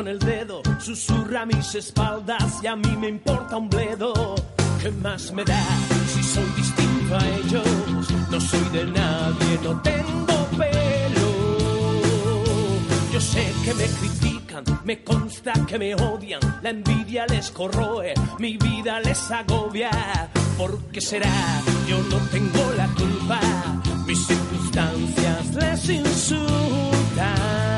con el dedo, susurra a mis espaldas y a mí me importa un bledo. ¿Qué más me da si soy distinto a ellos? No soy de nadie, no tengo pelo. Yo sé que me critican, me consta que me odian, la envidia les corroe, mi vida les agobia. ¿Por qué será? Yo no tengo la culpa, mis circunstancias les insultan.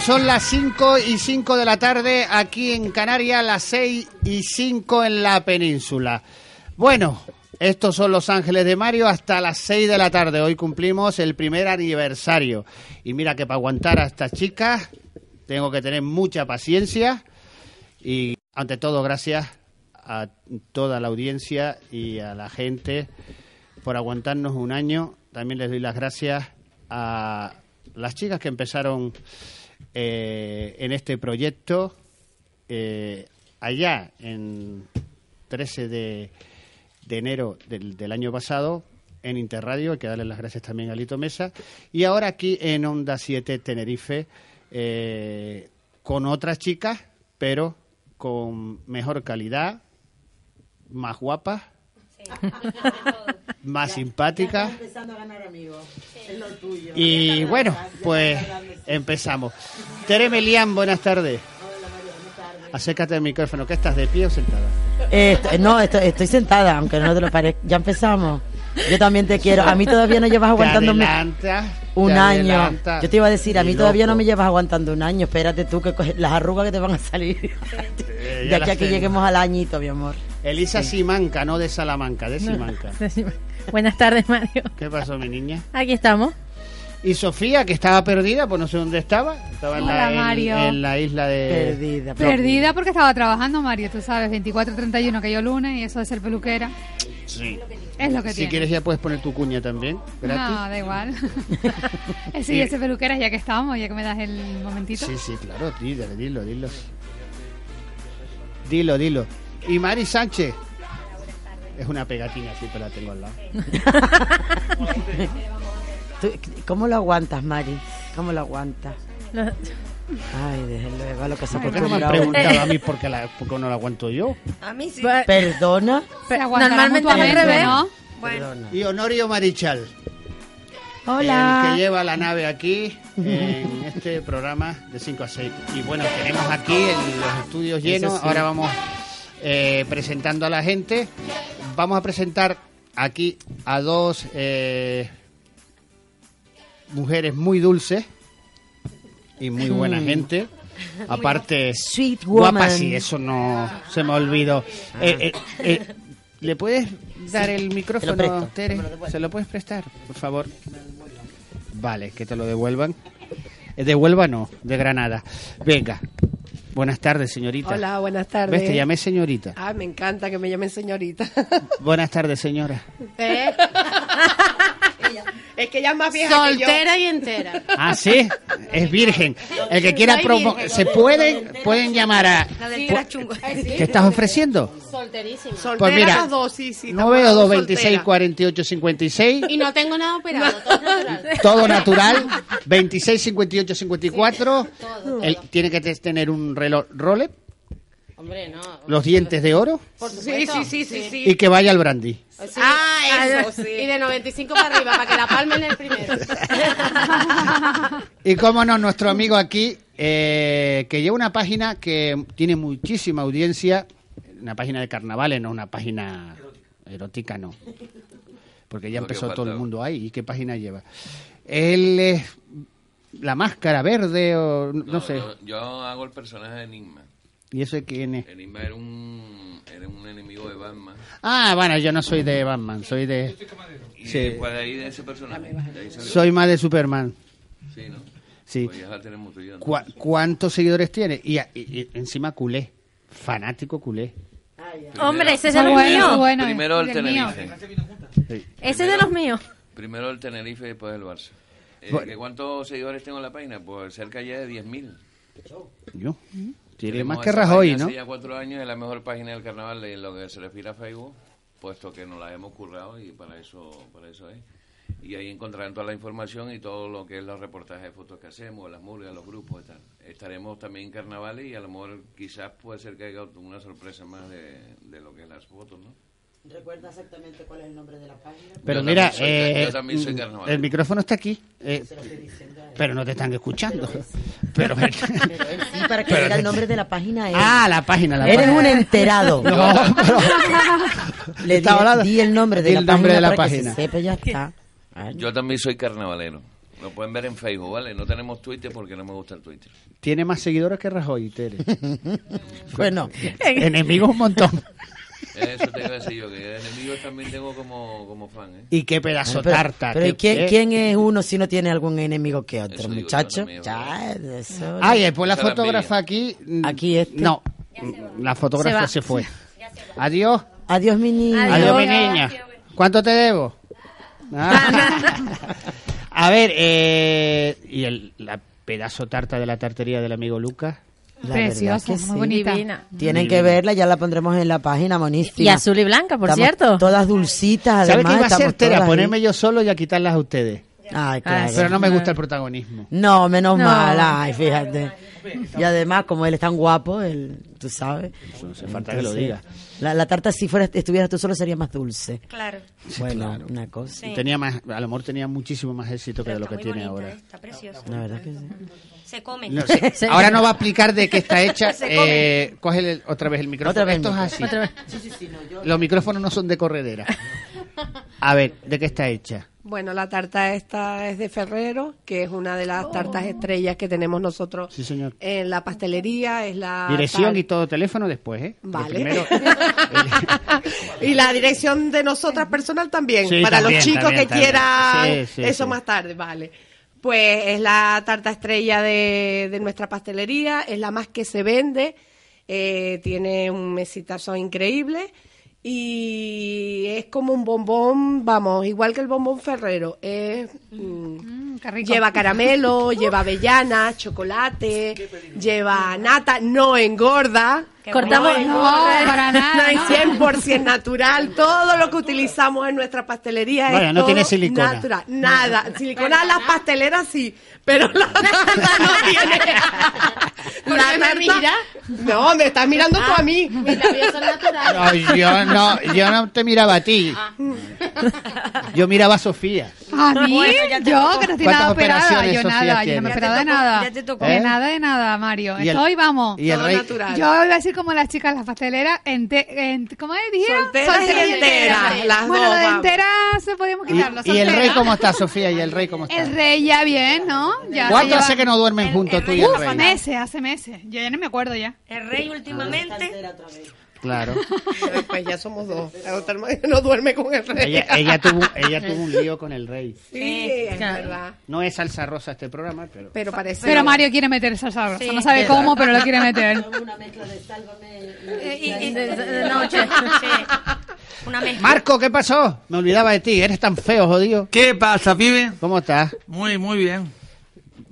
Son las 5 y 5 de la tarde aquí en Canarias, las 6 y 5 en la península. Bueno, estos son Los Ángeles de Mario hasta las 6 de la tarde. Hoy cumplimos el primer aniversario. Y mira que para aguantar a estas chicas tengo que tener mucha paciencia. Y ante todo, gracias a toda la audiencia y a la gente por aguantarnos un año. También les doy las gracias a las chicas que empezaron eh, en este proyecto eh, allá en 13 de, enero del, del año pasado en Interradio, hay que darle las gracias también a Lito Mesa, y ahora aquí en Onda 7 Tenerife eh, con otras chicas, pero con mejor calidad, más guapas, más simpáticas. empezando a ganar amigos. Es lo tuyo. Y bueno, pues empezamos. Tere Melián, buenas tardes. Acércate al micrófono, ¿qué estás, de pie o sentada? Eh, no, estoy, estoy sentada, aunque no te lo parezca. Ya empezamos. Yo también te quiero. A mí todavía no llevas aguantándome un año. Yo te iba a decir, a mí todavía no me llevas aguantando un año. Espérate tú, que las arrugas que te van a salir. Eh, de ya aquí a que tengo. lleguemos al añito, mi amor. Elisa Simanca, no de Salamanca, de Simanca. Buenas tardes, Mario. ¿Qué pasó, mi niña? Aquí estamos. Y Sofía, que estaba perdida, pues no sé dónde estaba. Estaba en, la, en- Mario. en la isla de... Perdida. Perdida porque estaba trabajando, Mario, tú sabes, 24-31 que yo lunes y eso de ser peluquera Sí. es lo que Si tiene. quieres ya puedes poner tu cuña también, gratis. No, da igual. Sí, ese peluquera ya que estamos, ya que me das el momentito. Sí, sí, claro, dilo, dilo, dilo. Dilo, dilo. Y Mari Sánchez. Es una pegatina, sí, pero la tengo al lado. ¿Cómo lo aguantas, Mari? ¿Cómo lo aguantas? Lo- Ay, desde luego, a lo que se ¿Por qué no me han preguntado a mí por qué, la, por qué no la aguanto yo? A mí sí. Perdona. Aguantará Normalmente al revés. ¿no? Bueno. Y Honorio Marichal, el que Hola. lleva la nave aquí en este programa de 5 a 6. Y bueno, tenemos aquí los estudios llenos. Ahora vamos eh, presentando a la gente. Vamos a presentar aquí a dos eh, mujeres muy dulces y muy buena gente. Aparte, Sweet woman. guapas, sí, eso no se me olvidó. Eh, eh, eh, ¿Le puedes dar el micrófono, presto, Tere? ¿Se lo puedes prestar, por favor? Vale, que te lo devuelvan. Devuelva no, de Granada. Venga. Buenas tardes, señorita. Hola, buenas tardes. ¿Ves? Te llamé señorita. Ah, me encanta que me llamen señorita. Buenas tardes, señora. ¿Eh? es que ella es más vieja que yo. Soltera y entera. Ah, sí, es virgen. El que quiera Soy promo virgen. se pueden pueden llamar a La del tera chungo. ¿Qué estás ofreciendo? Solterísima. Soltera Pues mira, las dos, sí, sí. No veo estamos 226 solteras. 48 56. Y no tengo nada operado, todo natural. Todo natural, 26, 58, 54. El- tiene que te- tener un reloj Rolex, Hombre, no. los dientes de oro Por Sí, supuesto. sí, sí, sí, sí. y que vaya al brandy. Sí. Ah, eso, sí. Y de 95 para arriba, para que la palmen el primero. Y cómo no, nuestro amigo aquí, eh, que lleva una página que tiene muchísima audiencia, una página de carnavales, no una página erótica, no. Porque ya empezó todo el mundo ahí. ¿Y qué página lleva? Él es la máscara verde o no, sé. Yo, yo hago el personaje de Enigma. ¿Y eso de quién es? Enigma era un, era un enemigo de Batman. Ah, bueno, yo no soy de Batman, soy de... Y Sí. después de ahí de ese personaje. de ahí salió. Soy más de Superman. Sí, ¿no? Sí. Pues ya la tenemos tú y yo. ¿no? Cua- ¿Cuántos seguidores tiene? Y, y- y encima culé. Fanático culé. Hombre, ese es de los bueno, míos. muy bueno. Primero el. Tenerife. Ese es de los míos. Primero el Tenerife y después el Barça. Eh, Bueno. ¿que ¿Cuántos seguidores tengo en la página? Pues cerca ya de 10.000. Yo. Tiene más que Rajoy, página ¿no? Hace ya cuatro años es la mejor página del carnaval en lo que se refiere a Facebook, puesto que nos la hemos currado y para eso, para eso es. Y ahí encontrarán toda la información y todo lo que es los reportajes de fotos que hacemos, las murgas, los grupos tal. Estaremos también en carnavales y a lo mejor quizás puede ser que haya una sorpresa más de, de lo que es las fotos, ¿no? ¿Recuerda exactamente cuál es el nombre de la página? Pero Yo mira, soy- eh, el micrófono está aquí, eh, pero no te están escuchando. Pero, Pero él sí, para que Pero- diga el nombre de la página. él. ah, la página. La Eres página. un enterado. No, pero- Le di, di el nombre de la el nombre de la para que página. se sepa y ya está. Ay, Yo también soy carnavalero. Lo pueden ver en Facebook, ¿vale? No tenemos Twitter porque no me gusta el Twitter. Tiene más seguidores que Rajoy, Tere. Bueno, Enemigos un montón. Eso te iba a decir yo, que enemigos también tengo como, como fan, ¿eh? Y qué pedazo tarta. pero ¿y qué- quién, eh. quién es uno si no tiene algún enemigo que otro, digo muchacho? también, Ya, eso. Ah, y después la fotógrafa aquí. mm, Aquí este. No, la fotógrafa Se fue. Adiós. Adiós, mi niña. Adiós. Adiós, mi niña. ¿Cuánto te debo? Ah. A ver, eh, y el, la pedazo tarta de la tartería del amigo Lucas. La Preciosa, que muy sí. bonita. Divina. Tienen que verla, ya la pondremos en la página, monísima. Y azul y blanca, por Estamos cierto. Todas dulcitas, ¿Sabes además. qué iba a hacer, estamos Tere? A todas ahí. ponerme yo solo y a quitarlas a ustedes. Ay, claro. Pero no me gusta el protagonismo. No, menos No. mal, ay, fíjate. Y además, como él es tan guapo, él, tú sabes. No hace falta que lo diga. La, la tarta, si fuera, estuvieras tú solo, sería más dulce. Claro. bueno, una cosa. Sí. Tenía más, a lo mejor tenía muchísimo más éxito que de lo que muy tiene bonita, ahora. ¿eh? Está preciosa. La verdad que sí. Se come. No Ahora no va a explicar de qué está hecha. Eh, cógele otra vez el micrófono. Otra vez el Esto es así. micrófono. Los micrófonos no son de corredera. A ver, ¿de qué está hecha? Bueno, la tarta esta es de Ferrero, que es una de las tartas estrellas que tenemos nosotros Sí, señor. en la pastelería. Es la Dirección tar- y todo teléfono después, ¿eh? Vale. primero- y la dirección de nosotras personal también, Sí, para también, los chicos también, que también. quieran Sí, sí, eso sí. más tarde, vale. Pues es la tarta estrella de, de nuestra pastelería, es la más que se vende, eh, tiene un mesitazo increíble y es como un bombón, vamos, igual que el bombón Ferrero, es... mm, Mm, qué rico. Lleva caramelo, lleva avellana, chocolate, lleva nata, no engorda. Cortamos. No, para nada. no. 100% natural, todo lo que utilizamos en nuestra pastelería Vaya, es no todo tiene silicona. natural. Nada, silicona las pasteleras sí, pero la tarta no tiene. ¿Por qué me tarta- mira? No, me estás mirando tú a mí. Mis labios son naturales. No, yo no, yo no te miraba a ti. Ah. Yo miraba a Sofía. A mí, Bueno, yo que no estoy ¿Cuántas nada operada. operaciones, Yo Sofía, nada, yo no me he operado de nada. ya te tocó. De nada, de nada, Mario. Y el- Estoy, vamos. Y el Todo rey, natural. Yo iba a decir como las chicas, las pasteleras, ente, ent- ¿cómo es? ¿Dijeron? Solteras y enteras, las Bueno, dos, lo de enteras se podíamos y, quitarlo. y el rey cómo está, Sofía? ¿Y el rey cómo está? El rey ya bien, ¿no? Ya ¿Cuánto hace que no duermen juntos tú y el rey? meses, hace meses. Yo ya no me acuerdo ya. El rey últimamente Claro. Después ya somos dos. La otra hermana no duerme con el rey. Ella, ella tuvo, ella tuvo un lío con el rey. Sí, es verdad. No es salsa rosa este programa, pero... Pero parece. Pero Mario quiere meter esa sabrosa. Sí. no sabe cómo, pero lo quiere meter. Una mezcla de sálvame. Eh, y- y de, de- de noche. Sí. Una mezcla. Marco, ¿qué pasó? Me olvidaba de ti. Eres tan feo, jodido. ¿Qué pasa, pibe? ¿Cómo estás? Muy, muy bien.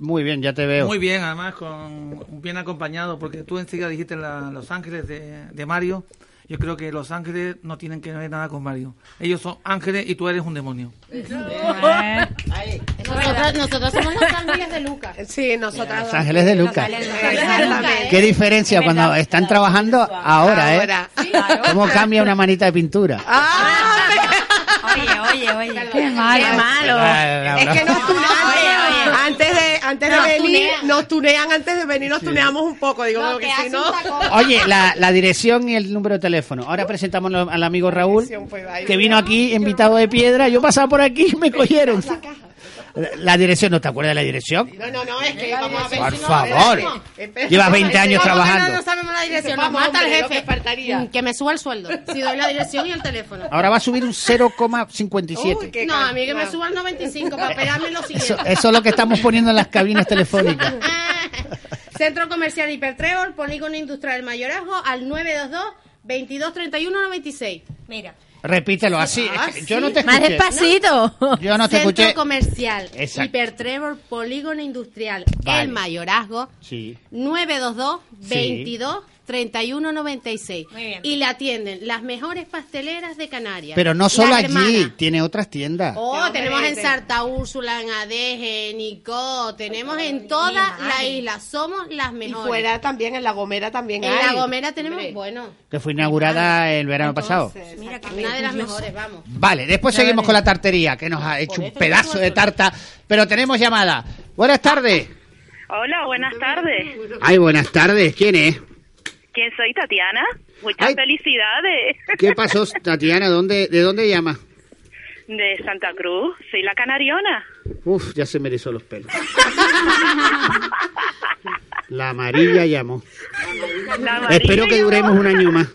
Muy bien, ya te veo. Muy bien, además, con bien acompañado, porque tú enseguida dijiste la- Los Ángeles de, de Mario. Yo creo que Los Ángeles no tienen que ver nada con Mario. Ellos son ángeles y tú eres un demonio. Eh, Nosotros, nosotros somos los ángeles de Lucas. Sí, nosotras. Los ángeles de Lucas. Qué diferencia cuando están trabajando ahora, ¿eh? Ahora. ¿Cómo cambia una manita de pintura? Oye, oye, oye. Qué malo. Qué malo. Es que. Oye, oye. Antes de, antes de Nos venir, tunean. nos tunean antes de venir, nos tuneamos un poco. Digo, No, que si no. Oye, la, la dirección y el número de teléfono. Ahora presentamos al amigo Raúl, que vino aquí invitado de piedra. Yo pasaba por aquí y me cogieron. La dirección, ¿no te acuerdas de la dirección? No, no, no, es que vamos a ver. Por favor. Espera. Llevas 20 años ¿Cómo que trabajando. No, no sabemos la dirección, nos Vamos, mata el jefe. que faltaría. Mm, Que me suba el sueldo. Si doy la dirección y el teléfono. Ahora va a subir un 0,57. Uy, qué No, a mí que me suba el 95 para pegarme lo siguiente. eso es lo que estamos poniendo en las cabinas telefónicas. Centro Comercial Hipertrébol, Polígono Industrial Mayorazgo, al 922 22 31 96. Mira. Repítelo así. es que yo no te Más escuché. despacito. Yo no te Centro escuché. Comercial Exacto. Hipertrébol, Polígono Industrial Vale. El Mayorazgo, Sí. 922 Sí. 22 31 96. Muy bien. Y le atienden las mejores pasteleras de Canarias. Pero no solo allí, tiene otras tiendas. Oh, tenemos en. Santa Úrsula, en Adeje, en tenemos en toda la isla, somos las Y mejores. fuera también, en La Gomera también en hay. La Gomera tenemos, Hombre. bueno, Que fue inaugurada el verano pasado. mira que una de las mejores, vamos. Vale, después seguimos con la tartería, que nos ha hecho un pedazo de tarta. Pero tenemos llamada. Buenas tardes. Hola, buenas tardes. Ay, buenas tardes. ¿Quién es? ¿Quién soy, Tatiana? Muchas Ay. felicidades. ¿Qué pasó, Tatiana? ¿Dónde, ¿De dónde llama? De Santa Cruz, soy la canariona. Uf, ya se me erizó los pelos. La amarilla llamó. La amarilla Espero que duremos un año más.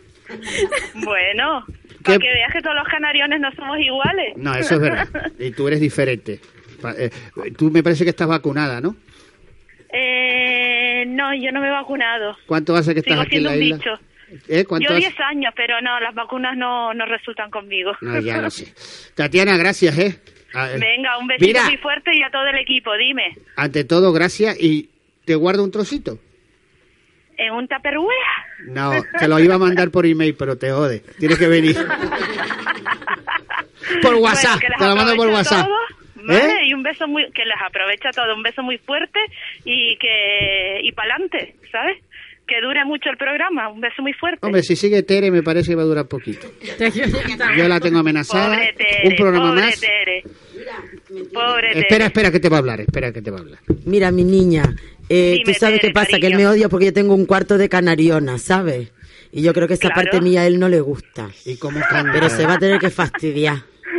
Bueno, ¿Qué? para que veas que todos los canariones no somos iguales. No, eso es verdad. Y tú eres diferente. Eh, Tú me parece que estás vacunada, ¿no? eh, no, yo no me he vacunado. ¿Cuánto hace que estás Sigo aquí en la un isla? bicho. ¿Eh? ¿Cuánto Yo hace? 10 años, pero no, las vacunas no, no resultan conmigo. No, ya lo sé. Tatiana, gracias, ¿eh? A- eh, Venga, un besito Mira, muy fuerte y a todo el equipo, dime. ante todo, gracias y te guardo un trocito. ¿En un tupperware? No, te lo iba a mandar por email, pero te jode. Tienes que venir. por WhatsApp, Bueno, te lo mando por WhatsApp. todos, ¿vale? ¿Eh? Y un beso muy, que les aprovecha todo, un beso muy fuerte y que, y pa'lante, ¿sabes? Que dure mucho el programa, un beso muy fuerte. Hombre, si sigue Tere, me parece que va a durar poquito. Yo la tengo amenazada. Pobre Tere, un programa pobre más. Tere. Pobre Tere. Espera, espera que te va a hablar, espera que te va a hablar. Mira, mi niña, eh, Dime, tú sabes Tere, qué pasa, que él me odia porque yo tengo un cuarto de canariona, ¿sabes? Y yo creo que esa Claro. parte mía a él no le gusta. ¿Y cómo canta? Pero se va a tener que fastidiar.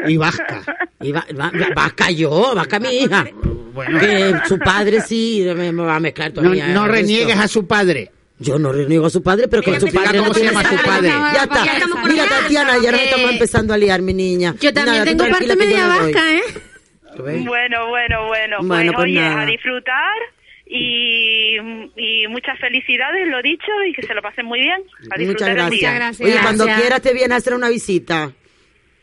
Y vasca. Y va, va- va- vasca yo, vasca mi hija. Bueno. Que su padre sí me, me va a mezclar No, todavía. no el reniegues a su padre. Yo no reniego a su padre, pero con su padre no se tiene llama nada. su padre. Ya está. Mira. Tatiana, ya nos estamos empezando a liar, mi niña. Yo también tengo parte media vasca, ¿eh? Bueno, bueno, bueno. Bueno, pues, pues oye, nada. a disfrutar y, y muchas felicidades, lo dicho, y que se lo pasen muy bien. A disfrutar Muchas el día. gracias. Oye, cuando Gracias. quieras te viene a hacer una visita.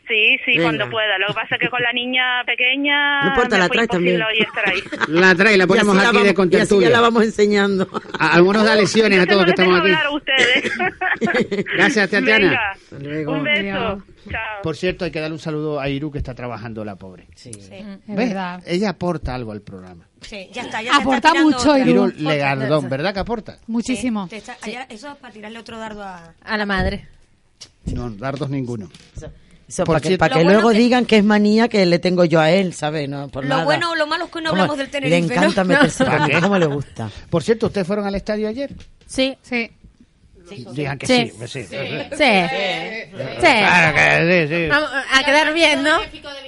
Sí, sí, Venga. cuando pueda. Lo que pasa es que con la niña pequeña No importa, me la traes también. hoy estar ahí. La trae, la ponemos la aquí de vamos- ya contertulia. la vamos enseñando. A- Algunos da lesiones a todos que estamos aquí. hablar a ustedes. Gracias, Tatiana. Venga, un beso. Chao. Por cierto, hay que darle un saludo a Iru que está trabajando la pobre. Sí. Es ¿Ves? verdad. Ella aporta algo al programa. Sí, ya está. Ya Aporta está mucho. Iru. Iru. Legardón, ¿verdad que aporta? Muchísimo. Te está- allá- eso es para tirarle otro dardo a... A la madre. No, dardos ninguno. Eso, Por para que, cierto- para que Lo bueno luego que- digan que es manía que le tengo yo a él, ¿sabes? No, por Lo nada. bueno o lo malo es que no ¿Cómo? hablamos del Tenerife, Le encanta ¿no? meterse ¿Para conmigo, qué? ¿cómo le gusta? Por cierto, ¿ustedes fueron al estadio ayer? Sí. Sí. Digan que Sí. sí. sí. Sí. Sí. Claro que sí, sí. Vamos a quedar bien, ¿no?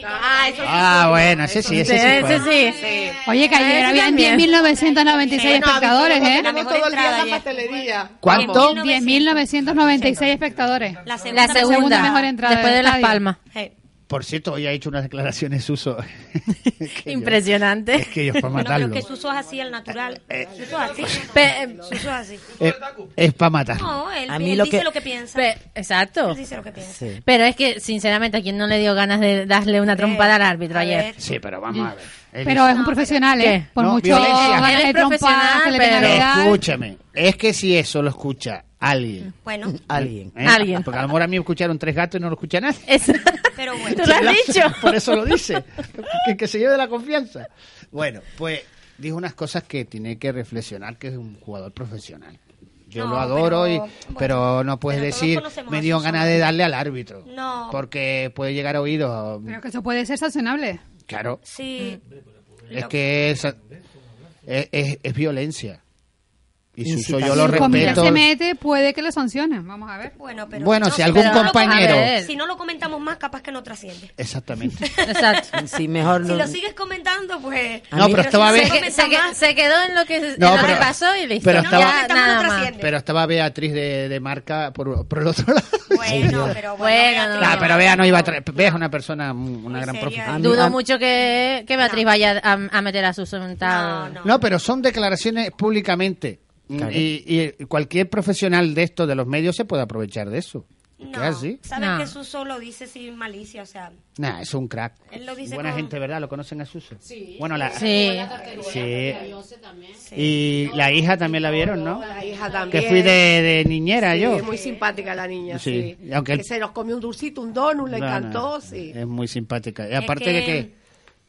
Ah, eso sí. Ah, bueno, ese sí, ese sí. Ese fue. sí. Oye, que ayer Ese habían también. 10.996 espectadores, ¿eh? Tenemos todo el día en la pastelería. ¿Cuánto? 10.996 espectadores. La segunda, La segunda, mejor entrada después de Las estadio. Palmas. Hey. Por cierto, hoy ha hecho unas declaraciones uso. que yo- Impresionante. es que yo para No, pero matarlo. que Suso es así, el natural. Eh, Suso es así. Pe- Suso es así. Es, para matar. No, él, A mí él lo dice que- lo que piensa. pe- exacto. Él dice lo que piensa. Sí. Pero es que, sinceramente, a quien no le dio ganas de darle una trompada al árbitro ayer. Sí, pero vamos a ver. Él Pero dice- es un profesional, ¿eh? Por No, mucho violencia. Él es profesional, pero-. Escúchame, es que si eso lo escucha alguien. Bueno, Alguien. ¿eh? Alguien. Porque a lo mejor a mí me escucharon tres gatos y no lo escucha nadie. Pero bueno. ¿Tú lo has dicho? Por eso lo dice. Que, que se lleve la confianza. Bueno, pues dijo unas cosas que tiene que reflexionar que es un jugador profesional. Yo No, lo adoro, pero, y, bueno, pero no puedes pero decir, me dio ganas de darle al árbitro. No. Porque puede llegar a oídos. Pero que eso puede ser sancionable. Claro, Sí. es que es, es, es- es violencia. Y Suso Incitación. yo lo si respeto. se mete, puede que lo sancionen. Vamos a ver. Bueno, pero Bueno, no si algún pero no compañero- comentamos- Si no lo comentamos más, capaz que no trasciende. Exactamente. Exacto. Sí, mejor Si no. lo sigues comentando, pues... No, pero si estaba no bien. se que- se que- más, se quedó en lo que, en No, lo que pero- pasó y listo. pero Ya estaba- nada no más. Pero estaba Beatriz de, de marca por, por el otro lado. Bueno, pero bueno, no. Nah, pero Bea no iba a. Bea es una persona, una gran profesional. Dudo a- mucho que, que Beatriz vaya a, a meter a. No, no. No, pero son declaraciones públicamente. Claro. Y, y cualquier profesional de esto, de los medios, se puede aprovechar de eso. No, así. sabes No. que Suso lo dice sin malicia, o sea... Nah, es un crack. Él lo dice Buena con- gente, ¿verdad? ¿Lo conocen a Suso? Sí. Bueno, la, Sí. sí. Y la hija también la vieron, ¿no? La hija también. Que fui de, de niñera Sí, yo. Es muy simpática la niña, Sí, aunque Que se nos comió un dulcito, un donut, le No, no, encantó, sí. Es muy simpática. Y Es aparte que- de que...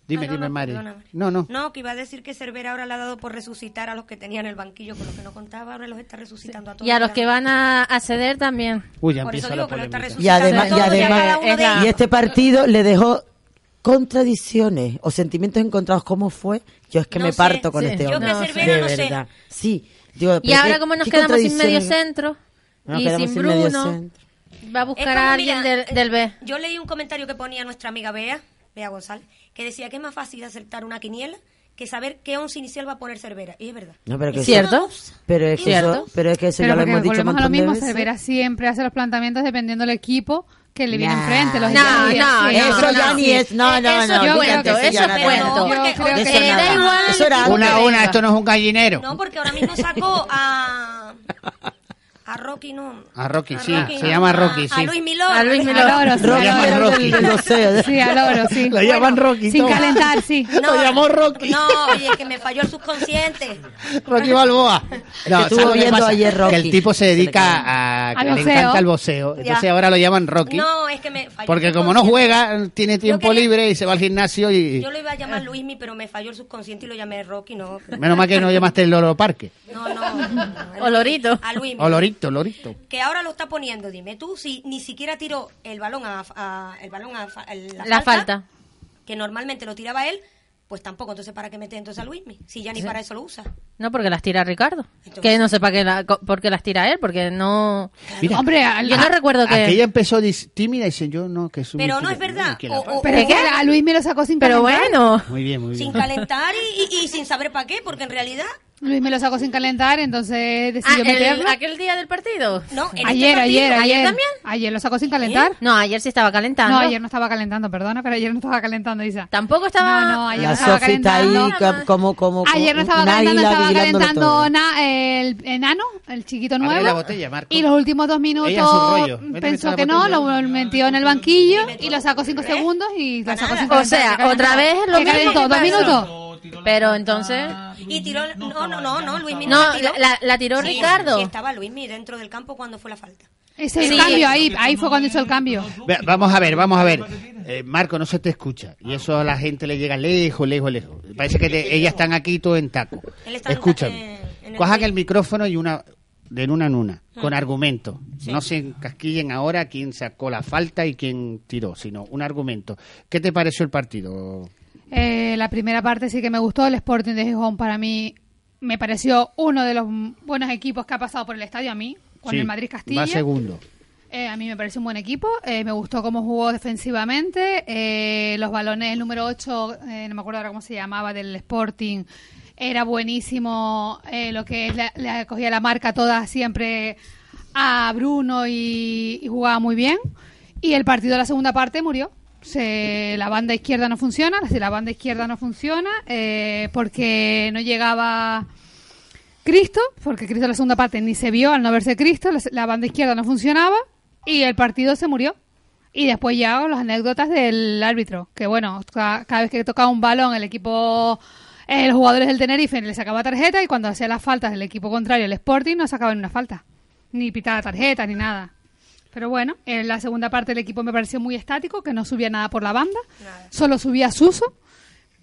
Dime, Ah, no, dime, no, Mari. No, no. No, que iba a decir que Cervera ahora le ha dado por resucitar a los que tenían el banquillo con los que no contaba, ahora los está resucitando a todos. Y a los que van a acceder también. Uy, ya Por eso empieza la digo que lo está polémica. Y además, y además, este partido le dejó contradicciones o sentimientos encontrados. ¿Cómo fue? Yo es que No me sé, parto con sí. este Yo hombre. que Cervera de no sé. verdad. Sí. Digo, Y ahora como nos quedamos sin medio centro Nos y sin Bruno, centro. va a buscar como, a alguien mira, del, del B. Yo leí un comentario que ponía nuestra amiga Bea, Bea González, que decía que es más fácil acertar una quiniela que saber qué once inicial va a poner Cervera. Y es verdad. No, pero que ¿Cierto? eso- pero es que ¿Cierto? eso, pero es que eso Pero ya lo hemos dicho a lo mismo, veces. Cervera siempre hace los planteamientos dependiendo del equipo que le viene Nah. enfrente. Los No, no, sí, no, Eso ya no. ni es, no, no, Eso no, dígate cuento, eso cuento. Yo. Una, una, esto no es un gallinero. No, porque ahora mismo sacó a. A Rocky, no. A Rocky, sí, Rocky, se no, llama a- Rocky, A sí. Luis. A Luis Milón. Al oro, sí, Lo al llaman oro. Rocky. Boxeo. Sí, al oro, sí. Lo llaman Rocky. Sin toma. calentar, sí. Lo llamó Rocky. No, oye, que me falló el subconsciente. Rocky Balboa. No, estuvo ¿sabes lo que viendo ayer Rocky. Que el tipo se Se le dedica a... que Al le encanta el boxeo. Entonces Ya. ahora lo llaman Rocky. No, es que me falló. Porque como no juega, tiene tiempo quería- libre y se va al gimnasio y... Yo lo iba a llamar Luismi, pero me falló el subconsciente y lo llamé Rocky, no. Menos mal que no llamaste el Loro Parque. No, no. no, el Olorito. A Luismi. Olorito, Que ahora lo está poniendo, dime tú, si ni siquiera tiró el balón a, a- el balón a, fa- el- la, La falta. que normalmente lo tiraba él, pues tampoco. Entonces, ¿para qué mete entonces a Luismi? Si ya ni Sí. para eso lo usa. No, porque las tira Ricardo. Que no sepa que la, co- por qué las tira él, porque no... Mira, Hombre, al- Yo no recuerdo que... aquella empezó tímida y dice yo no, que es un Pero no es verdad. O- o- pero es que a Luis me lo sacó sin Pero calentar. bueno, Muy bien, muy sin calentar y, y- y sin saber para qué, porque en realidad, Luis me lo sacó sin calentar, entonces Ah, decidió el- meterlo. aquel día del partido. no, en este Ayer, partido- ayer, ayer. ¿Ayer también? Ayer lo sacó sin calentar. No, ayer sí estaba calentando. No, ayer no estaba calentando, perdona, pero ayer no estaba calentando, Isa. Tampoco estaba... No, no, ayer no La estaba Sofi está ahí calentando. como, como, como Ayer no estaba calentando, estaba calentando na- el enano, el chiquito Abre nuevo. la botella, Marco. Y los últimos dos minutos pensó que no, lo metió en el banquillo y lo sacó cinco segundos y lo sacó sin O calentar. sea, ¿Qué calentó? otra vez lo ¿Qué mismo calentó? que Pero entonces... Y tiró, no, no, no, no, Luismi No, la tiró. la, la- la tiró Sí, Ricardo. Sí, estaba Luismi dentro del campo cuando fue la falta. Ese es Sí. el cambio ahí, ahí fue cuando hizo el cambio. Vamos a ver, vamos a ver. Eh, Marco, no se te escucha. Y eso a la gente le llega lejos, lejos, lejos. Parece que te- ellas están aquí todo en taco. Él está en- Escúchame. Cojan el micrófono y una de en una en una, Mm. con argumento. Sí. No se encasquillen ahora quién sacó la falta y quién tiró, sino un argumento. ¿Qué te pareció el partido? Eh, la primera parte sí que me gustó. El Sporting de Gijón para mí me pareció uno de los buenos equipos que ha pasado por el estadio a mí. Con Sí, el Madrid Castilla. Va segundo. Eh, a mí me parece un buen equipo. eh, me gustó cómo jugó defensivamente. eh, los balones, el número 8, no me acuerdo ahora cómo se llamaba, del Sporting, era buenísimo. eh, lo que es, la- le cogía la marca toda siempre a Bruno y, y jugaba muy bien. Y el partido de la segunda parte murió. Se, la banda izquierda no funciona. Si la banda izquierda no funciona, eh, porque no llegaba. Cristo, porque Cristo en la segunda parte ni se vio al no verse Cristo, la, banda izquierda no funcionaba y el partido se murió. Y después ya las anécdotas del árbitro, que bueno, ca- cada vez que tocaba un balón el equipo, los jugadores del Tenerife le sacaba tarjeta y cuando hacía las faltas del equipo contrario, el Sporting, no sacaban una falta. Ni pitaba tarjeta, ni nada. Pero bueno, en la segunda parte el equipo me pareció muy estático, que no subía nada por la banda, solo subía Suso,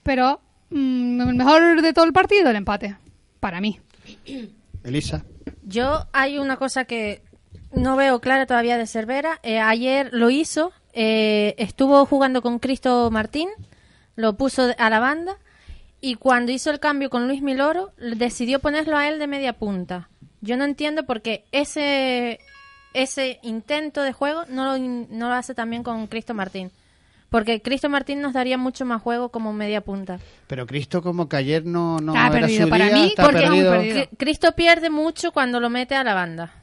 pero mm, el mejor de todo el partido, el empate, para mí. Elisa. Yo hay una cosa que no veo clara todavía de Cervera. Eh, ayer lo hizo, eh, estuvo jugando con Cristo Martín, lo puso a la banda y cuando hizo el cambio con Luis Miloro decidió ponerlo a él de media punta. Yo no entiendo por qué ese ese intento de juego no lo, no lo hace también con Cristo Martín. Porque Cristo Martín nos daría mucho más juego como media punta. Pero Cristo como que ayer no, no Está era perdido. su Para día, mí, está porque- perdido. Cristo pierde mucho cuando lo mete a la banda.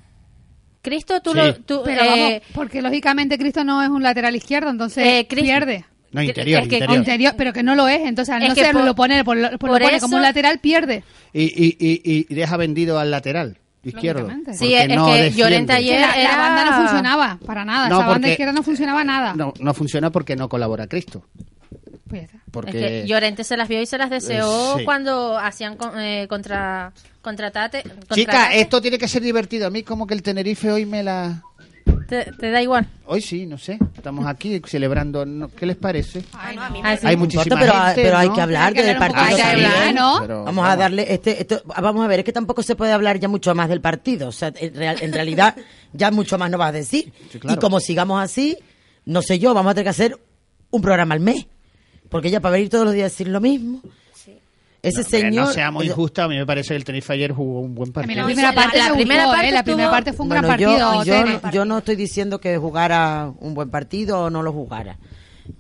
Cristo, tú Sí. lo... tú, Pero eh, vamos, porque lógicamente Cristo no es un lateral izquierdo, entonces Eh, Cristo- pierde. No, interior, Es que interior. Interior, pero que no lo es, entonces al Es no serlo por- lo pone, por, por- por lo pone como un eso- lateral, pierde. Y, y, y, y deja vendido al lateral izquierdo. Sí, es no que. Llorente ayer la, la era- banda no funcionaba para nada, No, esa banda porque- izquierda no funcionaba nada. No, no funciona porque no colabora Cristo. Pues. Porque Es que Llorente se las vio y se las deseó Eh, sí. cuando hacían con- eh, contra contra Tate. contra Chica, esto tiene que ser divertido. A mí como que el Tenerife hoy me la... te, te da igual. Hoy sí, no sé. Estamos aquí celebrando. ¿no? ¿Qué les parece? Ay, no, a mí Ah, sí. Hay No muchísima pero, gente, pero hay ¿no? que hablar Hay que del hablar partido. hay que también. hablar, ¿no? Pero Vamos a darle este, esto, vamos a ver, es que tampoco se puede hablar ya mucho más del partido, o sea, en, real- en realidad ya mucho más no vas a decir. Sí, claro. Y como sigamos así, no sé yo, vamos a tener que hacer un programa al mes, porque ya para venir todos los días a decir lo mismo. Ese No, señor No sea muy injusto. A mí me parece que el Tenerife ayer jugó un buen A mí partido. la primera parte la me primera gustó, parte ¿eh? La primera parte fue un gran Bueno, yo, partido. yo, no- yo no estoy diciendo que jugara un buen partido o no lo jugara.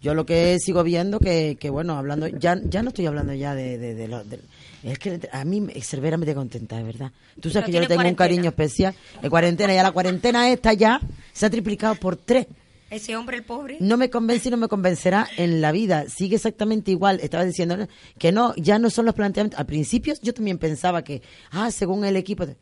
Yo lo que sigo viendo que, que bueno, hablando, ya, ya no estoy hablando ya de, de, de lo- de- es que a mí me- Cervera me tiene contenta, de verdad. Tú sabes Pero que yo le tengo un cariño especial. En cuarentena, ya la cuarentena esta ya se ha triplicado por tres. Ese hombre, el pobre. No me convence y no me convencerá en la vida. Sigue exactamente igual. Estaba diciendo que no, ya no son los planteamientos. Al principio yo también pensaba que, ah, según el equipo. de-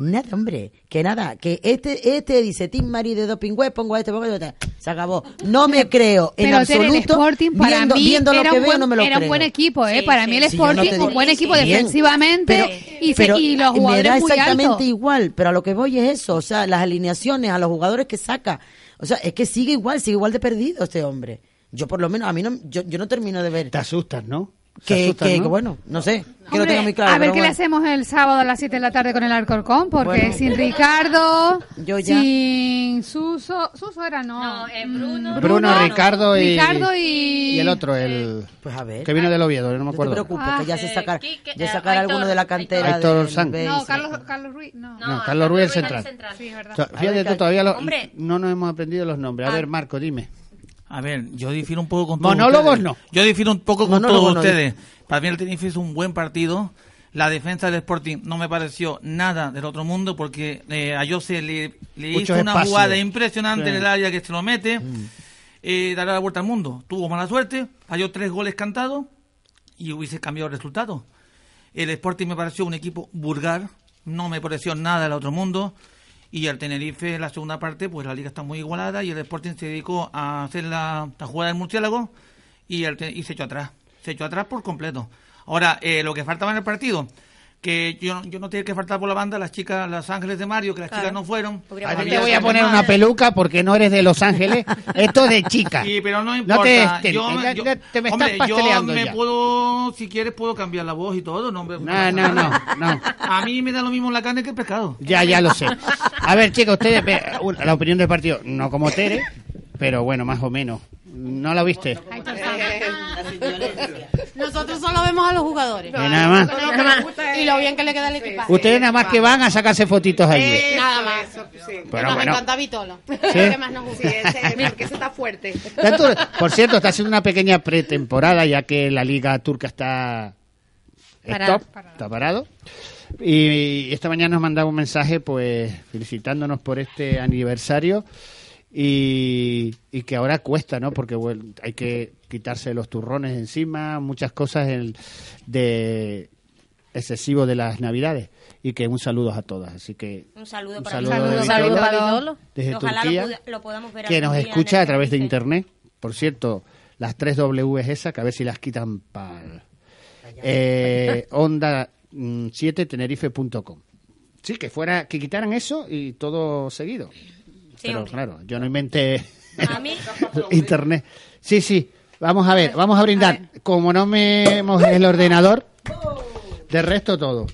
Nada, hombre, que nada, que este, este dice Team Mari de Doping Web, pongo a este, pongo a este, se acabó. No me creo en Pero el. Sporting para viendo, mí viendo lo era, que un veo, buen, no me lo era un creo. buen equipo, ¿eh? Sí, para sí, mí el sí, yo no Sporting, un buen equipo defensivamente pero- y, se- pero y los me da jugadores muy exactamente igual, pero a lo que voy es eso, o sea, las alineaciones, a los jugadores que saca, o sea, es que sigue igual, sigue igual de perdido este hombre. Yo por lo menos, a mí no, yo, yo no termino de ver Te asustas, ¿no? Que, asustas, que, ¿no? que, bueno, no sé, que lo tenga muy claro. a ver qué le hacemos el sábado a las 7 de la tarde con el Alcorcón, porque Bueno. sin Ricardo, Yo ya- sin Suso, Suso era no, No, eh, Mm, Bruno. Bruno, Ricardo y, Ricardo y, y el otro, el Pues a ver. que vino del Oviedo, no me No te acuerdo. preocupes, que ya se Eh, sacar, Quique, ya eh, sacar Aitor, alguno de la cantera. Aitor. Betis. No, Carlos, Carlos Ruiz, no. No, Carlos Ruiz el central. Sí. To- Fíjate tú, todavía lo- Hombre. no nos hemos aprendido los nombres. A Ah. ver, Marco, dime. A ver, yo difiero un poco con todos Monólogos ustedes. no. Yo difiero un poco con Monólogos todos no. ustedes. Para mí el Tenerife hizo un buen partido. La defensa del Sporting no me pareció nada del otro mundo porque eh, a Jose le, hizo una espacios. jugada impresionante Sí. en el área que se lo mete. Eh, dará la vuelta al mundo. Tuvo mala suerte, falló tres goles cantados y hubiese cambiado el resultado. El Sporting me pareció un equipo vulgar, no me pareció nada del otro mundo. Y el Tenerife, en la segunda parte, pues la liga está muy igualada y el Sporting se dedicó a hacer la, jugada del murciélago y, el, y se echó atrás. Se echó atrás por completo. Ahora, eh, lo que faltaba en el partido, que yo, yo no tenía que faltar por la banda las chicas, las ángeles de Mario, que las Claro. chicas no fueron. A ti te voy a poner una peluca porque no eres de Los Ángeles. Esto es de chica. Sí, pero no No importa. te estén- yo, ya- yo- te me hombre, estás yo me ya. puedo, si quieres, puedo cambiar la voz y todo. No, hombre, No, no, no, no. A mí me da lo mismo la carne que el pescado. Ya, ya lo sé. A ver, chicos, ustedes, la opinión del partido, no como Tere, pero bueno, más o menos. ¿No la viste? Nosotros solo vemos a los jugadores. Y nada más. Lo Y lo bien que le queda el equipaje. Ustedes nada más que van a sacarse fotitos allí. Eh, Nada más. Pero nos bueno. encanta Vitolo. Sí. Es lo que más nos gusta. porque ese está fuerte. Por cierto, está haciendo una pequeña pretemporada ya que la liga turca está Parado. stop, está parado. Y esta mañana nos mandaba un mensaje pues felicitándonos por este aniversario y, y que ahora cuesta, ¿no? Porque bueno, hay que quitarse los turrones encima, muchas cosas el- de excesivo de las navidades y que un saludo a todas. Así que Un saludo un para saludo Un saludo para desde Ojalá Turquía, lo, podamos ver que nos en escucha a el través de internet. Por cierto, las tres W esas, que a ver si las quitan para eh, onda 7 tenerife.com. Sí, que fuera que quitaran eso y todo seguido. Pero hombre. claro, yo no inventé A mí, internet. Sí, sí. Vamos a ver, vamos a brindar. Como no me hemos el ordenador, de resto todo.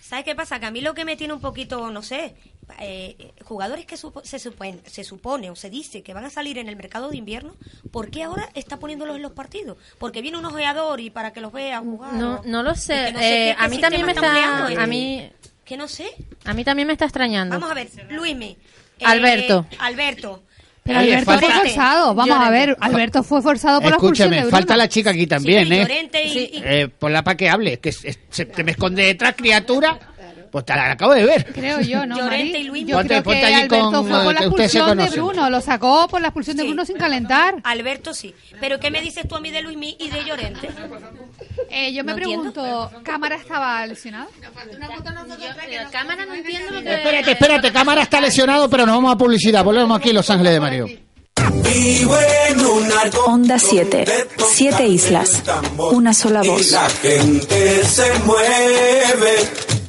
¿sabes qué pasa? Que a mí lo que me tiene un poquito, no sé, eh, jugadores que supo- se, supone, se supone o se dice que van a salir en el mercado de invierno, ¿por qué ahora está poniéndolos en los partidos? Porque viene un ojeador y para que los vea jugar. No, o- no lo sé. que no sé Eh, qué- a mí también me está, empleando, a eh. mí, Que no sé. a mí también me está extrañando. Vamos a ver, Luismi. eh, Alberto. Alberto. Pero Oye, Alberto falta- fue forzado, vamos a ver, Alberto fue forzado por la expulsión de falta la chica aquí también, ¿eh? Y- Eh, ponla para que hable, que se, te me esconde detrás, criatura. Pues te la acabo de ver. Creo yo, ¿no, Llorente y Luis. Yo Ponte- creo ponte que allí Alberto con fue por la expulsión de. Bruno, lo sacó por la expulsión de Sí. Bruno sin calentar. Alberto sí. Pero ¿qué me dices tú a mí de Luismi y de Llorente? Eh, yo me No entiendo. pregunto, ¿Cámara estaba lesionado? La cámara no entiendo lo que... Espérate, espérate, cámara está lesionado, pero nos vamos a publicidad. Volvemos aquí en Los Ángeles de Mario. Onda 7. Siete islas. Una sola voz. gente se mueve.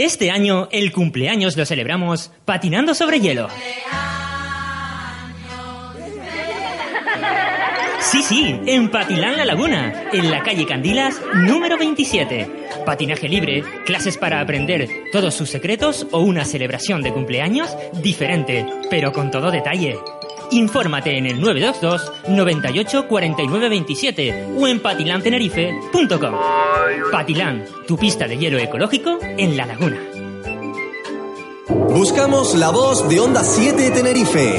Este año el cumpleaños lo celebramos patinando sobre hielo. Sí, sí, en Patilán La Laguna, en la calle Candilas, número 27. Patinaje libre, clases para aprender todos sus secretos o una celebración de cumpleaños diferente, pero con todo detalle. Infórmate en el 922 98 49 27 o en patilantenerife.com. Patilán, tu pista de hielo ecológico en La Laguna. Buscamos la voz de Onda 7 Tenerife.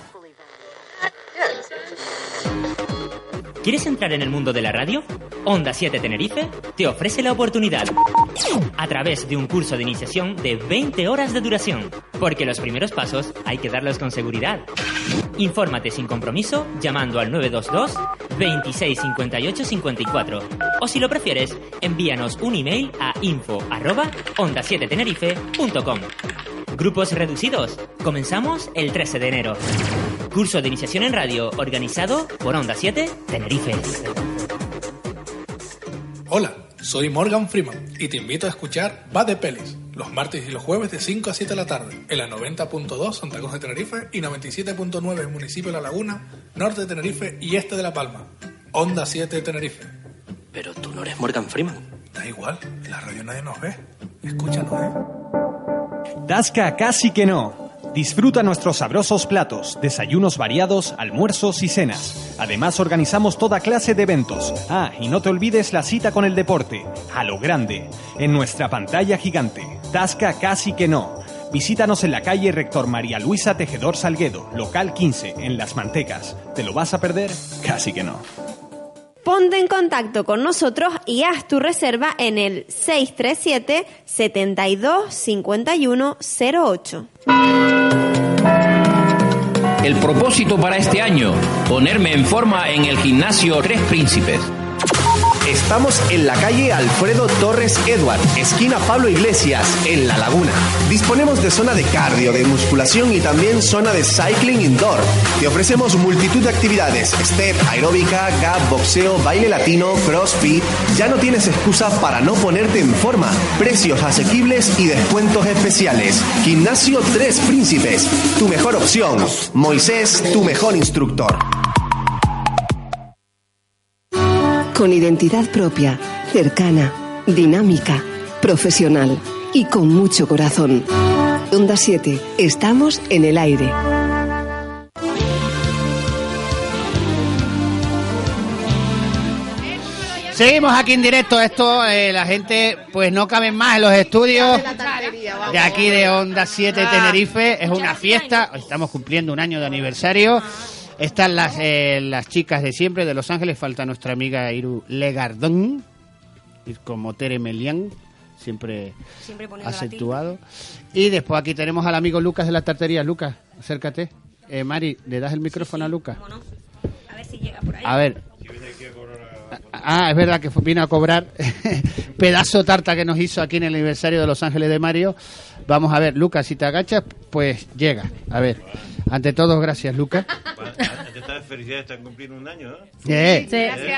¿Quieres entrar en el mundo de la radio? Onda 7 Tenerife te ofrece la oportunidad a través de un curso de iniciación de 20 horas de duración, porque los primeros pasos hay que darlos con seguridad. Infórmate sin compromiso llamando al 922 26 58 54 o si lo prefieres, envíanos un email a info arroba onda 7 tenerife.com. Grupos reducidos. Comenzamos el 13 de enero. Curso de iniciación en radio organizado por Onda 7 Tenerife. Hola, soy Morgan Freeman y te invito a escuchar Va de Pelis los martes y los jueves de 5 a 7 de la tarde en la 90.2 Santa Cruz de Tenerife y 97.9 municipio de La Laguna, norte de Tenerife y este de La Palma. Onda 7 Tenerife. Pero tú no eres Morgan Freeman. Da igual, en la radio nadie nos ve. Escúchanos, ¿eh? Tasca casi que no. Disfruta nuestros sabrosos platos, desayunos variados, almuerzos y cenas. Además organizamos toda clase de eventos. Ah, y no te olvides la cita con el deporte, a lo grande, en nuestra pantalla gigante. Tasca casi que no. Visítanos en la calle Rector María Luisa Tejedor Salguedo, local 15, en Las Mantecas. ¿Te lo vas a perder? Casi que no. Ponte en contacto con nosotros y haz tu reserva en el 637 72 51 08. El propósito para este año, ponerme en forma en el gimnasio Tres Príncipes. Estamos en la calle Alfredo Torres Edward, esquina Pablo Iglesias, en La Laguna. Disponemos de zona de cardio, de musculación y también zona de cycling indoor. Te ofrecemos multitud de actividades, step, aeróbica, gap, boxeo, baile latino, crossfit. Ya no tienes excusa para no ponerte en forma. Precios asequibles y descuentos especiales. Gimnasio Tres Príncipes, tu mejor opción. Moisés, tu mejor instructor. Con identidad propia, cercana, dinámica, profesional y con mucho corazón. Onda 7, estamos en el aire. Seguimos aquí en directo. Esto, eh, la gente, pues no cabe más en los estudios de aquí de Onda 7 Tenerife. Es una fiesta. Hoy Estamos cumpliendo un año de aniversario. Están las, eh, las chicas de siempre de Los Ángeles. Falta nuestra amiga Iru Legardón. Y como Tere Melián. Siempre Siempre acentuado. Y después aquí tenemos al amigo Lucas de la tartería. Lucas, acércate. Eh, Mari, ¿le das el micrófono a Lucas? A ver si llega por ahí. A ver. Ah, es verdad que vino a cobrar pedazo tarta que nos hizo aquí en el aniversario de Los Ángeles de Mario. Vamos a ver, Lucas, si te agachas, pues llega. A ver, ante todo, gracias, Lucas. Estas felicidades están cumpliendo un año, ¿eh? Eh, ¿Eh?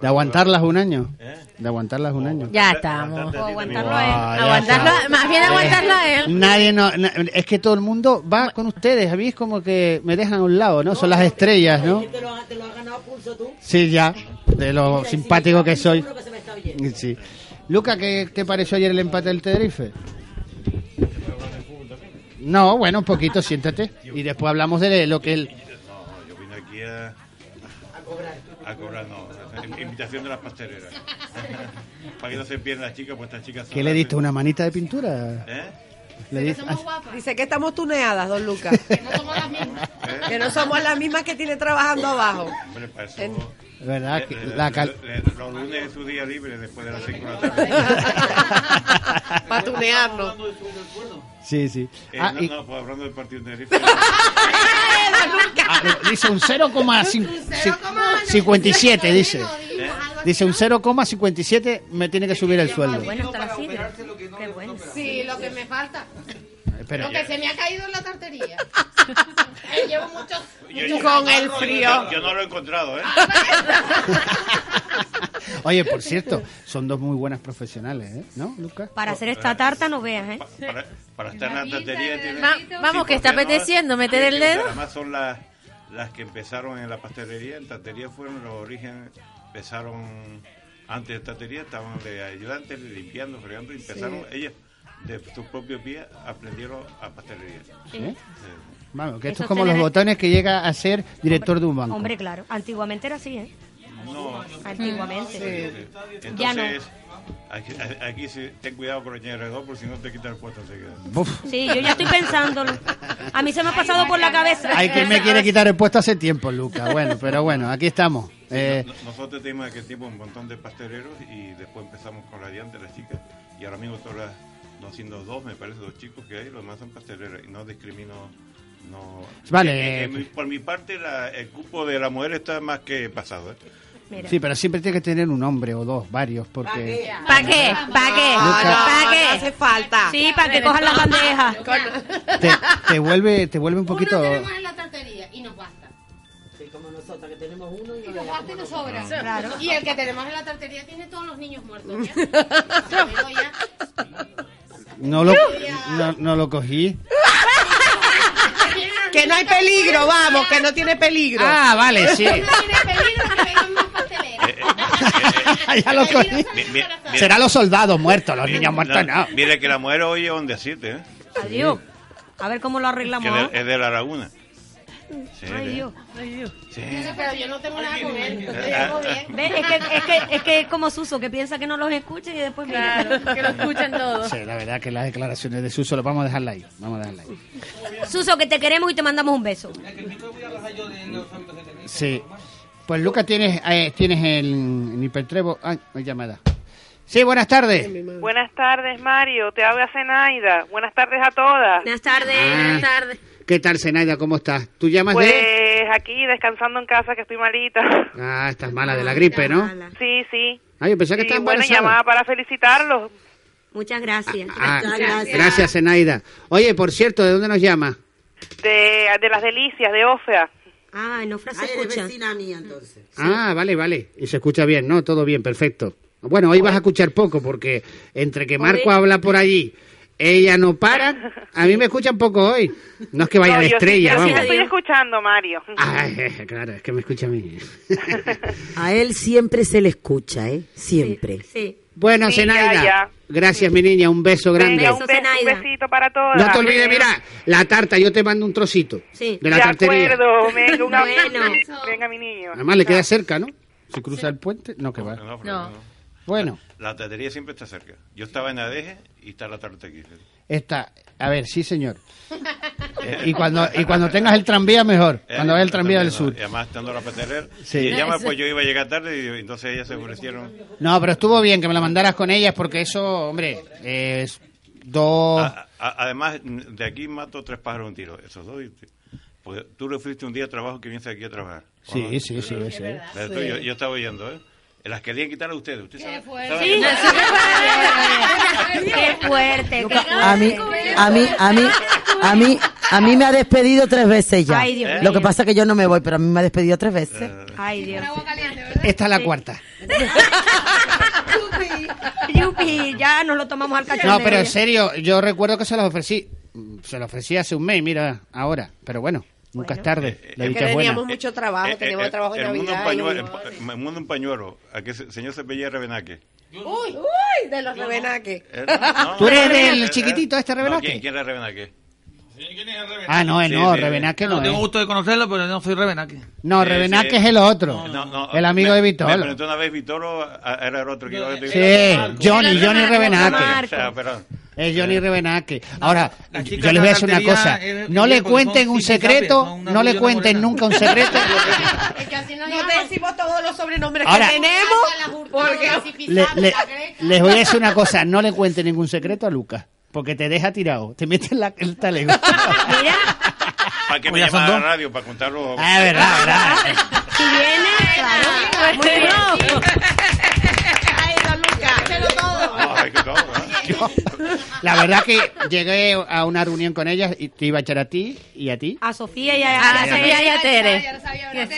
De aguantarlas un año. De aguantarlas un año. Ya estamos. aguantarlo a él. Aguantarlo, más bien aguantarlo a él. Nadie no, na- es que todo el mundo va con ustedes. A mí es como que me dejan a un lado, ¿no? Son las estrellas, ¿no? Te lo, te lo has ganado a pulso tú. Sí, ya. De lo simpático que soy. Sí. Luca, ¿qué te pareció ayer el empate del Tenerife? No, bueno, un poquito, siéntate. Y después hablamos de lo que él... No, yo vine aquí a... A cobrar. A cobrar, no. in- Invitación de las pasteleras. Para que no se pierdan las chicas, pues estas chicas son ¿Qué le diste? ¿Una manita de pintura? ¿Eh? Le diste- Dice que estamos tuneadas, don Lucas. que no somos las mismas. Que no somos las mismas que tiene trabajando abajo. Hombre, para eso... En- ¿Verdad? Que le- la le- cal- le- Los lunes es su día libre después de las 5 de la tarde. Para tunearnos. Sí, sí. Eh, Ah, no, y- no, pues hablando del partido de Tenerife. ah, dice un 0,57, dice. Dice un 0,57 me tiene que subir el sueldo. Bueno, está la sidra. Qué bueno. Sí, lo que me falta. Espera. Lo que se me ha caído en la tartería. Eh, Llevo muchos. Yo- muchos yo- años. yo- Yo, yo no lo he encontrado, ¿eh? Oye, por cierto, son dos muy buenas profesionales, ¿eh? ¿No, Lucas? Para hacer esta tarta no veas, ¿eh? Para, para estar en la tartería tiene... Va- vamos, que está porque apeteciendo meter el dedo. Además son las, las que empezaron en la pastelería. En tartería fueron los orígenes. Empezaron antes de tartería, estaban de ayudantes, limpiando, fregando. Y empezaron ellas de sus propios pies aprendieron a pastelería. ¿Eh? Vamos, que esto es como los botones que llega a ser director de un banco. Hombre, claro. Antiguamente era así, ¿eh? No. Antiguamente. Entonces, Ya no. aquí, aquí sí, ten cuidado con el alrededor, porque si no te quita el puesto enseguida. Sí, yo ya estoy pensándolo. A mí se me ha pasado por la cabeza. Hay quien me quiere quitar el puesto hace tiempo, Lucas. Bueno, pero bueno, aquí estamos. Eh, No- Nosotros teníamos en aquel tiempo un montón de pasteleros y después empezamos con la diante, las chicas, y ahora mismo todas las, no siendo dos, me parece, dos chicos que hay, los demás son pasteleras y no discrimino. No, Vale. Eh, eh, por mi parte, la- el cupo de la mujer está más que pasado. ¿eh? sí, pero siempre tiene que tener un hombre o dos, varios, porque... ¿Para qué? ¿Para qué? ¿Para qué? No hace falta. Sí, para que cojan las bandejas. Te, te vuelve, te vuelve un poquito... Tenemos en la tartería y nos basta. Sí, como nosotros, que tenemos uno y Y nos basta y nos sobra. Claro. Y el que tenemos en la tartería tiene todos los niños muertos. ¿ya? No lo, no, no lo cogí. Que no hay peligro, vamos, que no tiene peligro. Ah, vale, sí. Que ya lo cogí. Mi- mi- mira- Será los soldados muertos, los niños muertos no. Mire que la mujer hoy es donde siete, ¿eh? Adiós. A ver cómo lo que arreglamos. de- es de la laguna. Sí, Ay, Dios. Ay, Dios. Sí. Pero yo no tengo nada con él. Es que, es, que, es que es como Suso, que piensa que no los escucha y después mira. Claro, que lo escuchan todos. Sí, la verdad que las declaraciones de Suso, lo vamos a dejarla ahí. Vamos a dejarla ahí. Suso, que te queremos y te mandamos un beso. Sí. Pues Lucas, tienes, eh, tienes el, el hipertrevo. Ay, llamada. Sí, buenas tardes. Buenas tardes, Mario. Te habla Zenaida. Buenas tardes a todas. Buenas tardes. Ah. Buenas tardes. ¿Qué tal, Zenaida? ¿Cómo estás? ¿Tú llamas Pues de...? aquí descansando en casa que estoy malita. Ah, estás mala de la gripe, ¿no? Sí, sí. Ah, yo pensé que y estabas bueno, embarazada. llamaba para felicitarlos. Muchas gracias. Ah, gracias, Zenaida. Oye, por cierto, ¿de dónde nos llama? De, de las delicias, de Ofea. Ah, en Ofra se Ay, escucha. vecina mía, entonces. Ah, vale, vale. Y se escucha bien, ¿no? Todo bien, perfecto. Bueno, hoy vas a escuchar poco porque entre que Marco habla por allí, ella no para, a mí me escuchan poco hoy. No es que vaya No, de yo sí- estrella, yo sí te vamos. estoy escuchando, Mario. Ay, eh, claro, es que me escucha a mí. A él siempre se le escucha, ¿eh? Siempre. Sí. Bueno, Zenaida, ya, ya. gracias, mi niña, un beso grande. Venga, un, be- un besito para todos. No te olvides, mira, la tarta, yo te mando un trocito Sí. de la de tartería. acuerdo, venga, un Bueno. abrazo. Venga, mi niño. Además, le queda cerca, ¿no? Si cruza el puente, no que va. No, No. Bueno, La tartería siempre está cerca. Yo estaba en Adeje y está aquí. esta, a ver, sí, señor. Eh, y cuando y cuando tengas el tranvía, mejor. Cuando veas el tranvía del sur. Y además estando la paterer. Sí. Y llama, pues yo iba a llegar tarde y entonces ellas se ofrecieron. No, pero estuvo bien que me la mandaras con ellas porque eso, hombre, es dos... A- a- además, de aquí mato tres pájaros de un tiro. Esos dos. y- Pues tú le fuiste un día de trabajo que vienes aquí a trabajar. Sí, sí, sí, sí. Pero tú, yo, yo estaba oyendo, ¿eh? Las querían quitar a ustedes. ¿Usted sabe? sabe- Sí, Qué fuerte, qué A mí, a mí, a mí, a mí, a mí me ha despedido tres veces ya. Ay, Dios Lo que pasa es que yo no me voy, pero a mí me ha despedido tres veces. Ay, Dios. Esta es la cuarta. Yupi, ya nos lo tomamos al cachondeo. No, pero en serio, yo recuerdo que se las ofrecí. Se las ofrecí hace un mes, mira, ahora. Pero bueno, nunca es tarde. La Es dicha que es buena. teníamos mucho trabajo, teníamos trabajo en el mundo en Navidad. y pañuelo, el mundo en pañuelo, a el señor se veía Rebenaque. Uy, uy, de los rebenaques. ¿Eh? No, ¿Tú eres no, del eh, chiquitito este no, Rebenaque? ¿quién, quién era Rebenaque? Ah, no, eh, Sí, no, sí, Rebenaque No no tengo es. gusto de conocerlo, pero no soy Rebenaque. No, Sí, Rebenaque sí. es el otro. No, no, El amigo me- de Me Vitolo. preguntó una vez Vitolo, era el otro que Sí, Johnny, Johnny Rebenaque. O sea, pero- Es Johnny Rebenaque. Ahora, yo les voy a de decir una cosa. es- No es le cuenten un secreto, no le cuenten morena. nunca un secreto. Es que así nos No te decimos todos los sobrenombres Ahora- que tenemos, porque Le- le- les voy a decir una cosa, no le cuenten ningún secreto a Lucas, porque te deja tirado, te mete en la, el talego. Mira, ¿Para qué Pues me llaman a la radio? Para contarlo. Ah, verdad, verdad. si viene, claro. Muy bien. Ay, don Lucas, hazlo todo. Ay, qué todo, ¿eh? La verdad que llegué a una reunión con ellas y te iba a echar a ti y a ti. A Sofía y a, Ah, a- Sofía y a Tere. Que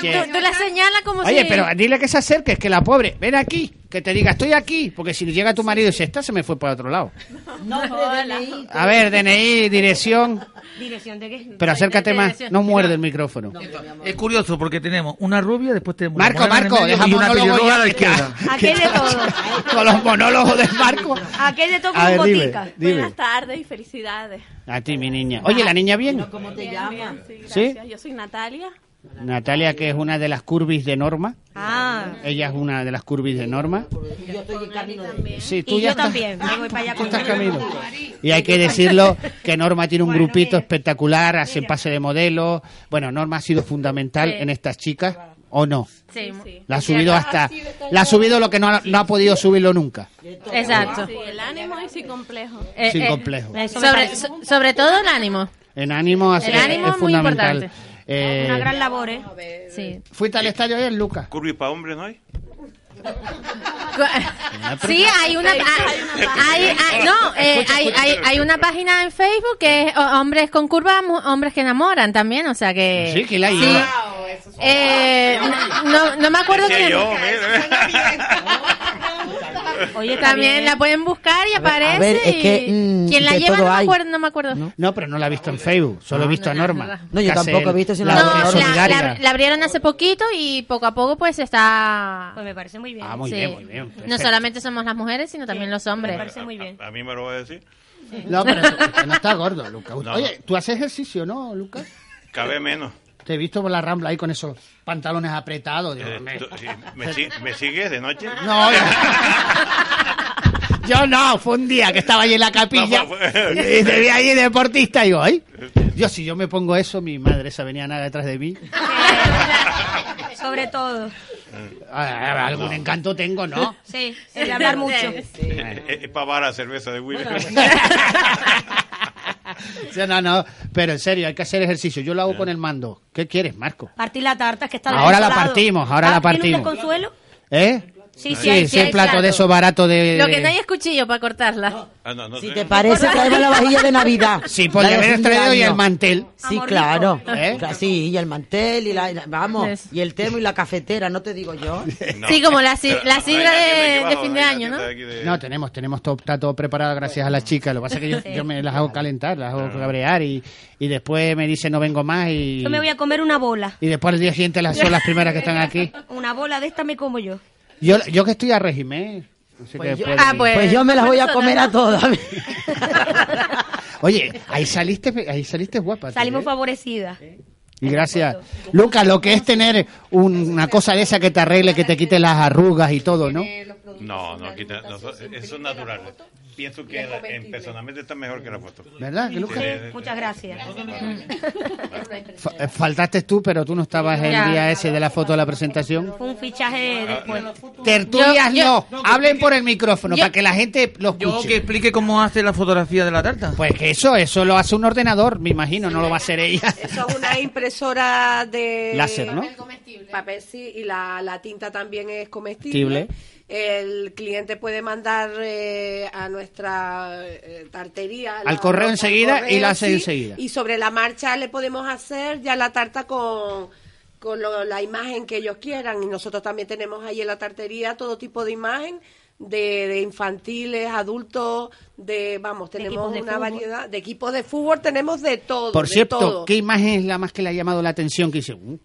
que- Tú, tú la señalas como Oye, si... pero dile que se acerque, que la pobre, ven aquí, que te diga, estoy aquí, porque si llega tu marido y dice, esta se me fue para otro lado. A ver, DNI, dirección, Dirección de qué? pero acércate más, no muerde el micrófono. Es curioso porque tenemos una rubia, después tenemos Marco, Marco, deja y una pelirroja a la izquierda. Aquí hay de todo. Con los monólogos de Marco. Aquí hay de todo A con ver, dime, botica. dime. tardes y felicidades. A ti, mi niña. Oye, ¿la niña bien? ¿Cómo te llamas? ¿Sí? Yo soy Natalia. Natalia, que es una de las curvis de Norma. Ah, Ella es una de las curvis de Norma. Yo estoy en camino de... Sí, tú y ya yo estás- también. Me voy para allá tú con estás camino. Y hay que decirlo que Norma tiene un grupito espectacular, hacen pase de modelo. Bueno, Norma ha sido fundamental Sí. en estas chicas, ¿o no? Sí, La ha subido hasta... La ha subido lo que no ha, no ha podido subirlo nunca. exacto. Sí, el ánimo es sin complejo. Eh, Sin eh, complejo. Eso me Sobre, parece so- sobre todo el ánimo. En ánimo, El es- ánimo es es muy fundamental. importante. Eh, una gran labor, ¿eh? Sí. ¿Fuiste al estadio ayer, Lucas? Curvy para hombres, ¿no hay? Sí, hay una, hay, hay- no, eh, hay, hay, hay una página en Facebook que es hombres con curvas, hombres que enamoran también, o sea que Sí, que la sí. lleva. Eh, no, no me acuerdo quién. yo. Oye, También la pueden buscar y A ver, aparece. a ver, es y- que, mm, quien la lleva no me acuerdo, no me acuerdo. No, pero no la he visto en Facebook, solo he visto a Norma. No, yo tampoco he visto, sino la la No, la, solidaria. la- la abrieron hace poquito y poco a poco pues está. Pues me parece muy bien. Ah, muy sí. bien, muy bien. No solamente somos las mujeres, sino también los Me hombres. parece muy bien. A mí me lo va a decir. No, pero no está gordo, Lucas. No. Oye, ¿tú haces ejercicio, no, Lucas? Cabe menos. Te he visto por la rambla ahí con esos pantalones apretados. digo, Eh, me- tú- sí, ¿me, si- ¿Me sigues de noche? No, yo no, fue un día que estaba ahí en la capilla No, y te vi ahí deportista y digo, ay, yo si yo me pongo eso, mi madre se venía nada detrás de mí. Sobre todo. Ah, Algún encanto tengo, ¿no? Sí, el de hablar mucho. Es para la cerveza de Willy. No, no, pero en serio, hay que hacer ejercicio. Yo lo hago con el mando. ¿Qué quieres, Marco? Partir la tarta, que está Ahora la partimos, ahora la Ah, ¿tiene partimos. un desconsuelo? ¿Eh? Sí, sí hay- sí hay plato plato. de esos baratos de... Lo que no hay es cuchillo para cortarla. Ah, no, no Si te parece, traemos la vajilla de Navidad. Sí, haber fin de traído y el mantel. Sí, Amor claro. ¿Eh? Sí, y el mantel y la, y la- vamos, Eso. y el termo y la cafetera, no te digo yo. No. Sí, como la, la sidra de, fin de año, ¿no? de- No, tenemos, tenemos todo, está todo preparado gracias a las chicas. Lo que pasa es que yo, yo me las hago calentar, las hago cabrear y, y después me dice no vengo más y, Yo me voy a comer una bola. y después al día siguiente las son las primeras que están aquí. Una bola de esta me como yo. Yo, yo que estoy a régimen. así Pues que yo, puedo- Ah, pues- pues yo me las voy a comer a todas. Oye, ahí saliste, ahí saliste guapa. ¿sí? Salimos favorecidas. Y gracias. Lucas, lo que es tener un- una cosa de esa que te arregle, que te quite las arrugas y todo, ¿no? No, no, quita- no, eso es natural. Pienso que la- en, personalmente está mejor que la foto. ¿Verdad? Sí, Muchas gracias. Fa- faltaste tú, pero tú no estabas el día ese de la foto de la presentación. Fue un fichaje después. Tertulias Yo- no, hablen por el micrófono Yo- para que la gente lo Yo que escuche. explique cómo hace la fotografía de la tarta. Pues que eso, eso lo hace un ordenador, me imagino, no lo va a hacer ella. Eso es una impresora de Láser, ¿no? Papel sí, y la, la tinta también es comestible. Comestible. El cliente puede mandar eh, a nuestra eh, tartería. Al correo enseguida y la hace sí, enseguida. Y sobre la marcha le podemos hacer ya la tarta con, con lo- la imagen que ellos quieran. Y nosotros también tenemos ahí en la tartería todo tipo de imagen. De, de infantiles, adultos, de, vamos, tenemos de una fútbol. variedad de equipos de fútbol, tenemos de todo. Por de cierto, todo. ¿qué imagen es la más que le ha llamado la atención? Que dice, "Uh,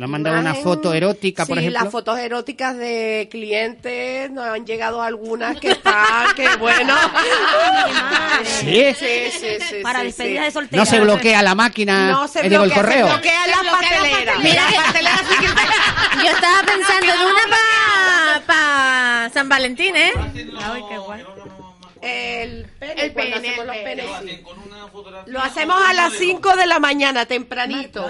le han mandado una Imagen- foto erótica, por sí, ejemplo. las fotos eróticas de clientes, nos han llegado algunas que están, que bueno. ¿Sí? sí, sí, sí, Para sí, despedidas sí. de soltera. No se bloquea la máquina, No se eh, digo, el bloquea, correo. se bloquea la pastelera. Mira La que- pastelera sí que- Yo estaba pensando en una para pa San Valentín, ¿eh? Ay, qué guay. El pene, El cuando pene, hacemos los el penes, pene. sí. Lo hacemos a las 5 de la mañana, tempranito.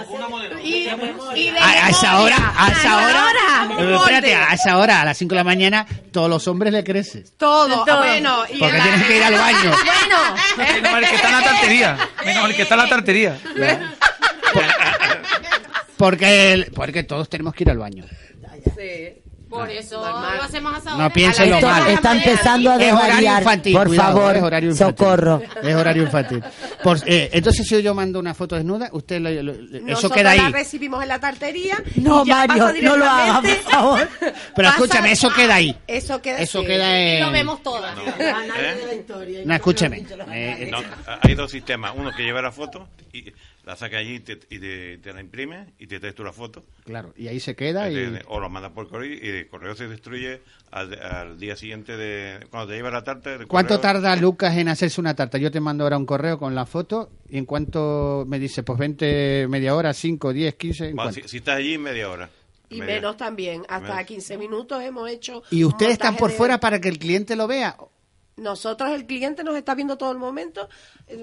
Y, y de A, a esa hora, a esa hora, eh, espérate, a esa hora, a las 5 de la mañana, todos los hombres le crecen. Todo, Todo. bueno. Y Porque la- tienen que ir al baño. Bueno, Menos mal que está en la tartería. Menos mal que está en la tartería. Porque, el- porque todos tenemos que ir al baño. Sí. Por eso lo hacemos hasta No piensen lo mal. está empezando a Es horario desvariar. infantil, Por cuidado, favor, es horario infantil. socorro. Es horario infantil. Por- eh, entonces, si yo mando una foto desnuda, usted lo- lo- eso Nosotros queda la ahí. recibimos en la tartería. No, Mario, no lo hagas, por favor. Pero pasa- escúchame, eso queda ahí. Eso queda Eso sí. queda en... Lo vemos todas. ¿Eh? No, escúcheme. Eh, No, hay dos sistemas. Uno que lleva la foto y la saca allí y te, y te- te la imprime y te traes tú la foto. Claro, y ahí se queda y... Te- O lo mandas por correo y el correo se destruye al, al día siguiente de cuando te lleva la tarta. el ¿Cuánto correo- tarda Lucas en hacerse una tarta? Yo te mando ahora un correo con la foto y en cuánto me dice, pues 20, media hora, 5, 10, 15, ¿en Bueno, cuánto? si, si estás allí, media hora. Y Media. menos también. Hasta Menos. 15 minutos hemos hecho. ¿Y ustedes están por de- fuera para que el cliente lo vea? Nosotros, el cliente nos está viendo todo el momento.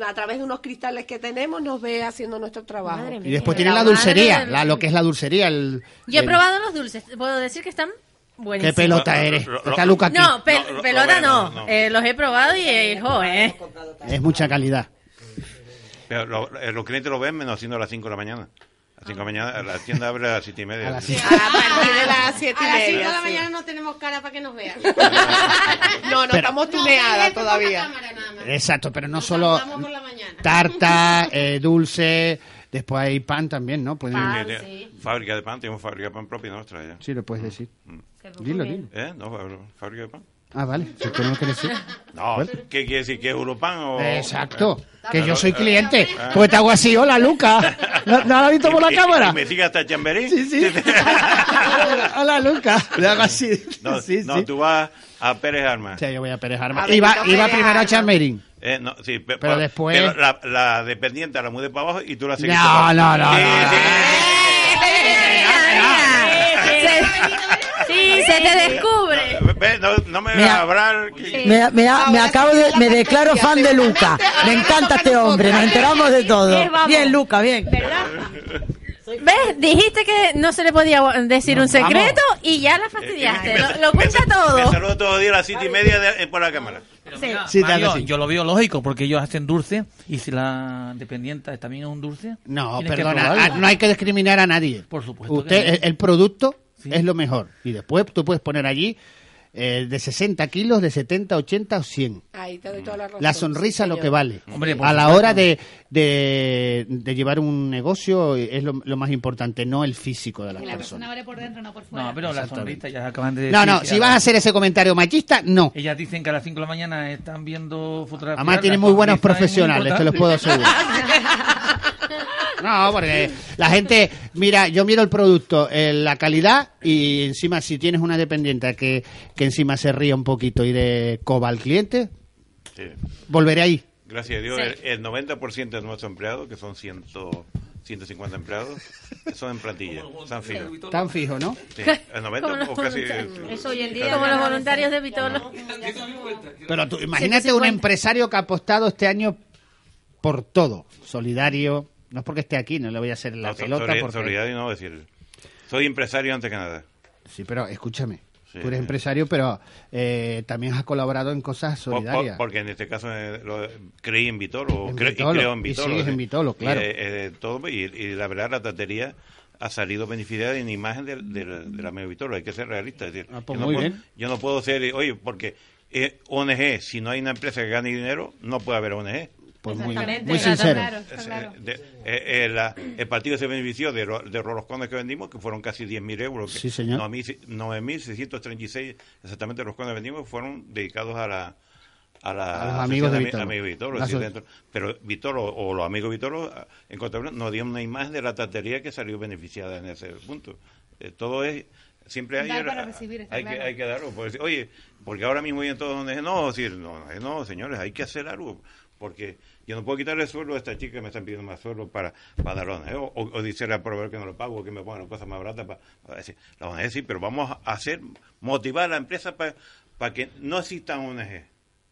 A través de unos cristales que tenemos, nos ve haciendo nuestro trabajo. Madre mía. Y después tienen La dulcería, la, lo que es la dulcería. El, yo he el- probado los dulces. Puedo decir que están ¿Qué buenísimos. pelota Lo- eres? Está Lucas aquí. No, lo- pelota lo- no. no, no. Eh, los he probado y, eh, jo, eh. Es mucha calidad. Pero lo- eh, los clientes lo ven menos haciendo a las 5 de la mañana. A las 5 de la mañana, la tienda abre a las 7 y media. A las siete. A partir de las 7 y A las 5 de media. la sí. mañana no tenemos cara para que nos vean. No, no Pero- estamos tuneadas todavía. cámara nada más. Exacto, pero no Nos solo tarta, eh, dulce, después hay pan también, ¿no? Pueden- Pan. Ah, sí. Fábrica de pan, tenemos fábrica de pan propia nuestra ya. Sí, lo puedes decir. Qué Dilo, dilo. ¿Eh? No, fá- fábrica de pan. Ah, vale, si tú no quieres decir. No, Bueno. ¿qué quiere decir? ¿Que es Europan o...? Exacto, Eh, que yo pero, soy eh, cliente. ah. Pues te hago así, hola Lucas. ¿No, no lo has visto por la Y- cámara? Y me sigue hasta Chamberí. Sí, sí. hola Lucas. Le hago así. No, sí, no sí. tú vas a Pérez Armas. Sí, yo voy a Pérez A Armas. Iba, no iba Pérez primero a. Chamerín. Eh, no, sí, pe- Pero pa- después- pero la, la dependiente la mudé para abajo y tú la seguiste. No, para- no, no, Sí, no, sí. Sí, se te descubre. Ve, No, no me Mira. hablar. que- Me, me- me acabo sí de, me declaro fan de Luca. Me encanta este hombre, nos enteramos de todo. Bien, Luca, bien. ¿Verdad? ¿Ves? Dijiste que no se le podía decir un secreto y ya la fastidiaste. Lo, lo cuenta Me todo. saludo todos los días a las siete y media de- eh, por la cámara. Sí, Mario, así. yo lo veo lógico porque ellos hacen dulce y si la dependienta también es un dulce. No, perdona, ah, no hay que discriminar a nadie. Por supuesto. Usted, que no. el, el producto es lo mejor. Y después tú puedes poner allí eh, de 60 kilos, de 70, 80 o 100. Ahí te doy toda la razón. La sonrisa lo señor. que vale. Hombre, a la hora de, de, de llevar un negocio es lo, lo más importante, no el físico de la la persona. persona vale por dentro, no por fuera. No, pero la sonrisa ya acaban de decir. No, no, si vas la- a hacer ese comentario machista, no. Ellas dicen que a las 5 de la mañana están viendo fotografías. Además tienen muy buenos muy profesionales, te los puedo asegurar. No, porque la gente, mira, yo miro el producto, eh, la calidad y encima si tienes una dependiente que, que encima se ríe un poquito y de coba al cliente, Sí. volveré ahí. Gracias a Dios, Sí. el, el 90% de nuestros empleados, que son 100, 150 empleados, son en plantilla, están fijos. Tan fijo, ¿no? Sí, el 90 Como los o casi... Eso hoy en día Como los voluntarios de Vitolo. Pero tú, imagínate un 150. empresario que ha apostado este año por todo, solidario, no es porque esté aquí, no le voy a hacer la No, pelota. porque- no decir. Soy empresario antes que nada. Sí, pero escúchame, Sí, tú eres sí. empresario, pero eh, también has colaborado en cosas Por- por- solidarias. porque en este caso eh, lo- creí en Vitolo, En cre- Vitolo, y creo en y Vitolo. sigues sí. en Vitolo, claro. Y, eh, eh, todo, y, y la verdad la tatería ha salido beneficiada en imagen de, de, la- de la medio Vitolo, hay que ser realista. Es decir, Ah, pues yo, no muy puedo, bien. yo no puedo ser, oye, porque eh, ONG, si no hay una empresa que gane dinero, no puede haber ONG. Pues muy, Exactamente. muy sincero. Claro, claro. eh, de- eh, eh, la- el partido se benefició de, ro- de los cones que vendimos, que fueron casi 10.000 euros. que Sí, señor. 9.000 9.636 exactamente los cones que vendimos fueron dedicados a la a, la A los amigos de decir, dentro- pero Vitolo o los amigos de Vitolo ah, en Cotabra nos dieron una imagen de la tatería que salió beneficiada en ese punto. Eh, todo es siempre hay, Dar para recibir, está hay, que, hay que darlo. Por decir, oye, porque ahora mismo hay en todos donde no, decir, no, no, no, señores, hay que hacer algo. Porque yo no puedo quitarle el sueldo a esta chica que me están pidiendo más sueldo para, para dar ONG, o, o, o decirle al proveedor que no lo pago, que me pongan cosas más baratas para, para decir, la ONG sí, pero vamos a hacer, motivar a la empresa para, para que no existan ONG,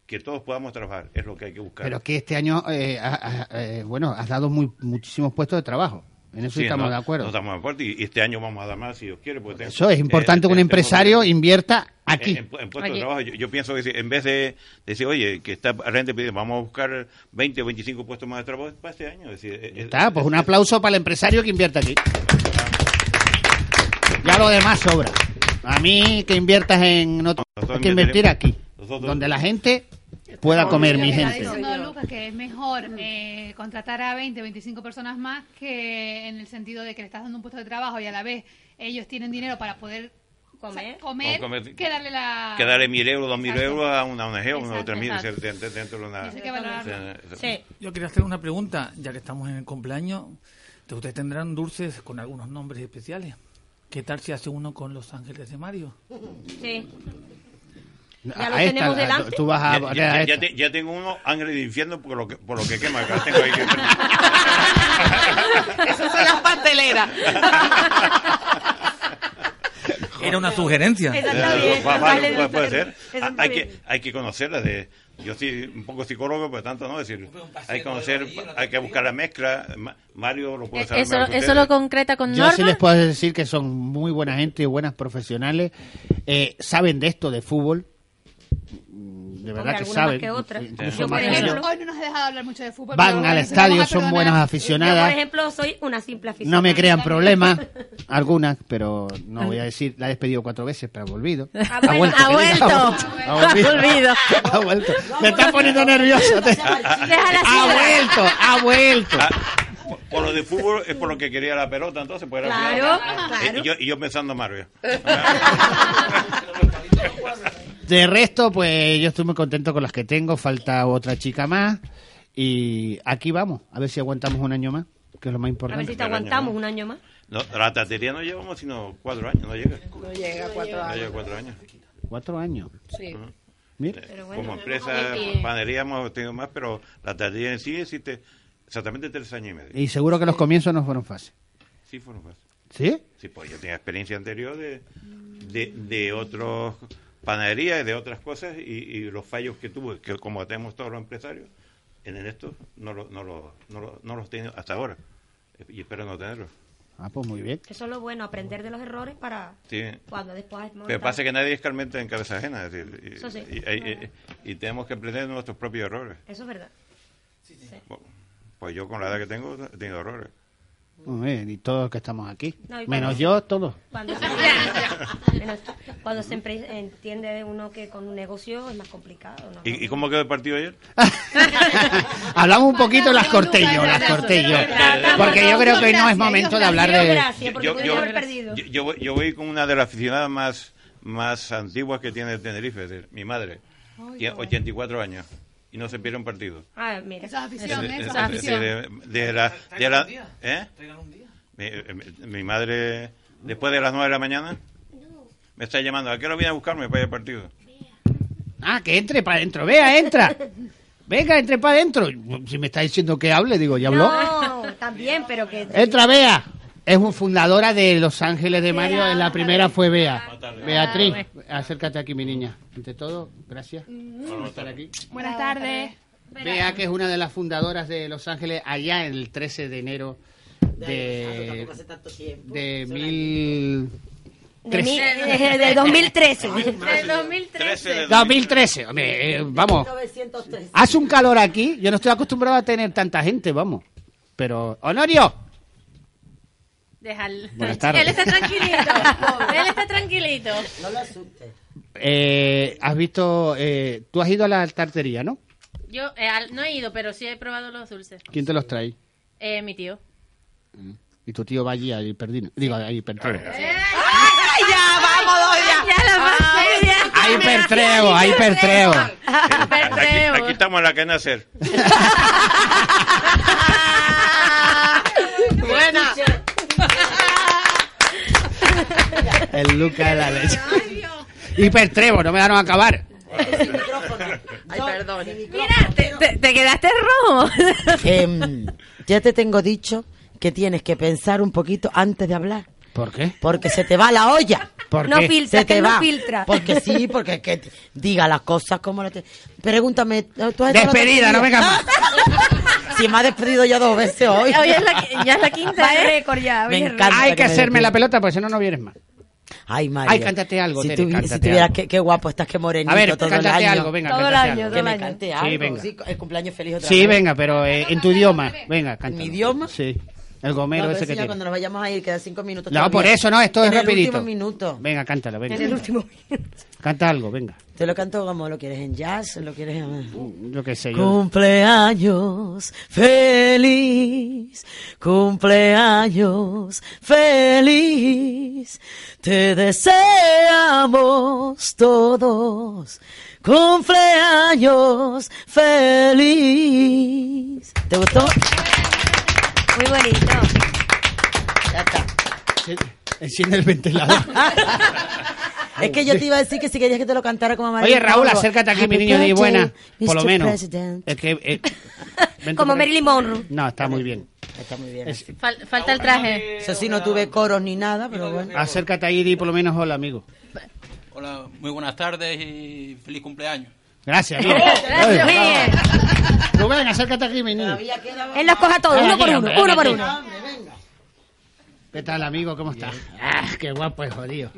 que todos podamos trabajar, es lo que hay que buscar. Pero que este año, eh, ha- ha- eh, bueno, has dado muy, muchísimos puestos de trabajo. En eso Sí, estamos no- de acuerdo. no estamos de acuerdo y, este año vamos a dar más si Dios quiere. porque tengo- Eso es importante eh, que un empresario invierta aquí. en- en puestos de trabajo. Yo, yo pienso que si- en vez de decir, oye, que está la gente pidiendo, vamos a buscar 20 o 25 puestos más de trabajo para este año. Es decir, eh, Está, pues un aplauso para el empresario que invierte aquí. Ya lo demás sobra. A mí que inviertas en otro, hay que invertir aquí, nosotros- donde la gente pueda comer, mi que está gente. diciendo Lucas que es mejor eh, contratar a 20, 25 personas más que en el sentido de que le estás dando un puesto de trabajo y a la vez ellos tienen dinero para poder Comer. comer, O comer- que darle la... que darle mil euros, dos mil euros a una ONG o Exacto, otra mil dentro, dentro de una... Que. Sí. Yo quería hacer una pregunta, ya que estamos en el cumpleaños. ¿Ustedes tendrán dulces con algunos nombres especiales? ¿Qué tal si hace uno con los ángeles de Mario? Sí. A lo tenemos delante. Tú vas a Ya, ya- ya- ya te- ya tengo uno, Ángel de Infierno, por lo que, por lo que quema. Acá tengo ahí que- Esas son las pasteleras. Era una sugerencia. Vale, puede, ser. hay, que, hay que conocerla. De, yo soy un poco psicólogo, pero tanto no decir. Hay que conocer, hay que buscar la mezcla. Ma- Mario lo puede saber Eso, mejor lo concreta con Yo sí les puedo decir que son muy buena gente y buenas profesionales. Eh, saben de esto de fútbol. De verdad Hombre, que saben. que otras. Yo, por ejemplo, Hoy no nos has dejado hablar mucho de fútbol. Van al estadio, son buenas Yo, por aficionadas. ejemplo, soy una simple aficionada. No me crean problemas, algunas, pero no voy a decir, la he despedido cuatro veces, pero ha volvido. Ha vuelto. Ha diga, vuelto. Ha vuelto. Ha volvido. Ha vuelto. Me está poniendo nervioso. Ha vuelto, ha vuelto. Ah, por- lo de fútbol es por lo que quería la pelota, entonces. Pues, era- Claro, Eh, claro. y, yo, y yo pensando en Mario. De resto, pues yo estoy muy contento con las que tengo. Falta otra chica más. Y aquí vamos, a ver si aguantamos un año más, que es lo más A ver importante. si te aguantamos un año más. No, la tatería no llevamos sino cuatro años, no llega. No llega a cuatro No años. llega cuatro años. Cuatro años. Sí. Mira. Pero bueno. Como empresa, Bien. panadería hemos tenido más, pero la tatería en sí existe exactamente tres años y medio. Y seguro que los comienzos no fueron fáciles. Sí, fueron fáciles. ¿Sí? Sí, pues yo tenía experiencia anterior de, de, de otros panaderías y de otras cosas y, y los fallos que tuve, que como tenemos todos los empresarios, en esto no, lo, no, lo, no, lo- no los tengo hasta ahora y espero no tenerlos. Ah, pues muy bien. Eso es lo bueno, aprender de los errores para Sí. cuando después... Pero pasa que nadie escarmenta en cabeza ajena. es decir, y, Eso sí. y- y- y- y tenemos que aprender nuestros propios errores. Eso es verdad. Pues yo con la edad que tengo he tenido errores. Muy bien, y todos que estamos aquí. No, Menos cuando- yo, todos. Cuando se, cuando entiende uno que con un negocio es más complicado, ¿no? ¿Y, y cómo quedó el partido ayer? Hablamos un poquito de las cortellos, las cortellos. Porque yo creo que hoy no es momento de hablar de... Yo, yo- yo- yo voy, yo voy con una de las aficionadas más, más antiguas que tiene Tenerife, es decir, mi madre. Tiene 84 años y no se pierde un partido. Ah, mira. Esa afición, Es- esa es- afición. de, de la, de la- ¿eh? Mi, mi- mi madre, después de las 9 de la mañana, me está llamando. ¿A qué hora viene a buscarme para ir al partido? Ah, que entre para adentro. Vea, entra. Venga, entre para adentro. Si me está diciendo que hable, digo, ¿ya habló? No, también, pero que... Entra, Bea. Es un fundadora de Los Ángeles de Mario. En la primera fue Bea. Beatriz, acércate aquí, mi niña. Ante todo, gracias por estar aquí. Buenas tardes. Bea, que es una de las fundadoras de Los Ángeles, allá el 13 de enero de, de mil... De, mi- de- de 2013. Del 2013. 2013, hombre, eh, vamos. 1903. Hace un calor aquí, yo no estoy acostumbrado a tener tanta gente, vamos. Pero, Honorio, Déjalo. Buenas tardes. Él está tranquilito. Él está tranquilito. No lo asustes. eh, has visto, eh, tú has ido a la tartería, ¿no? Yo eh, al- no he ido, pero sí he probado los dulces. ¿Quién te los trae? Eh, mi tío. Y tu tío va allí a Hiperdino. Digo, a Hipertrego. ¡Ay, ya! ¡Vamos, ya! ¡Ya la seria! A Hipertrego, a Hipertrego. Aquí, aquí estamos en la cadena SER. El Luca de la leche. Hipertrego, no me dejaron acabar. Ay, perdón. Mira, te, te- te quedaste rojo. Em, ya te tengo dicho que tienes que pensar un poquito antes de hablar. ¿Por qué? Porque se te va la olla. ¿Por No qué? filtra, Se que te no va. filtra. Porque sí, porque que te- diga las cosas como lo te... Pregúntame. ¿tú has Despedida, no vengas más. Si me ha despedido ya dos veces hoy. Hoy es la, ya es la quinta, ¿eh? récord ya. Me oye, encanta. Hay que me hacerme la pelota, porque si no, no vienes más. Ay, Mario. Ay, cántate algo, Si, Tere, tuvi- cántate si tuvieras algo. qué, qué guapo estás, qué morenito A ver, todo el cántate año. algo, venga, Todo el año, algo. Que me el cante Sí, algo. venga. sí, el cumpleaños feliz otra Sí, vez. venga, pero eh, en tu idioma. Venga, canta. ¿En mi idioma? Sí. El No, gomero pero ese que tiene. cuando nos vayamos a ir, quedan cinco minutos. No, todavía. por eso no, esto es En el rapidito. último minuto. Venga, cántalo, venga. En el último. Canta algo, venga. ¿Te lo canto como lo quieres? ¿En jazz? ¿Lo quieres en...? Yo qué sé, yo. Cumpleaños feliz, cumpleaños feliz, te deseamos todos. Cumpleaños feliz. ¿Te gustó? Muy bonito. Ya está. Enciende el ventilador. Es que yo te iba a decir que si querías que te lo cantara como Marilyn Oye, Raúl, Monroe. acércate aquí, mi niño, di buena. Por lo Mr. menos. President. Es que. eh, vente Como por aquí. Marilyn Monroe. No, está muy bien. Está muy bien. Es- Fal- falta el traje. Eso sí, no tuve coros ni nada, pero bueno. acércate ahí y di por lo menos hola, amigo. Hola, muy buenas tardes y feliz cumpleaños. Gracias, bien. Gracias. Muy bien. Rubén, acércate aquí, mi niño. Él los coja todos, uno por uno, uno por uno. ¿Qué tal, amigo? ¿Cómo estás? Ah, qué guapo es jodido.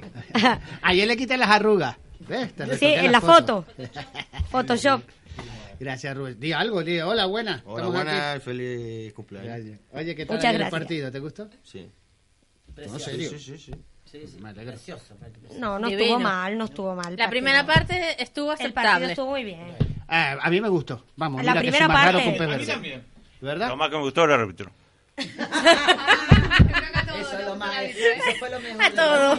Ayer le quité las arrugas. ¿Ves? Te Sí, en la foto. Photoshop. Gracias, Rubén. Di algo, di hola, buena. Hola, aquí. feliz cumpleaños. Gracias. Oye, ¿qué tal el gracias. partido? ¿Te gustó? Sí. ¿En serio? Sí, sí, sí. Me alegro. No, no Divino. estuvo mal, no estuvo mal. La primera parte estuvo El partido aceptable. estuvo muy bien. Ah, a mí me gustó. Vamos, La mira que primera parte. que un pez A mí también. ¿Verdad? Lo más que me gustó era el árbitro. Eso es lo más. Eso fue lo mejor. A todo.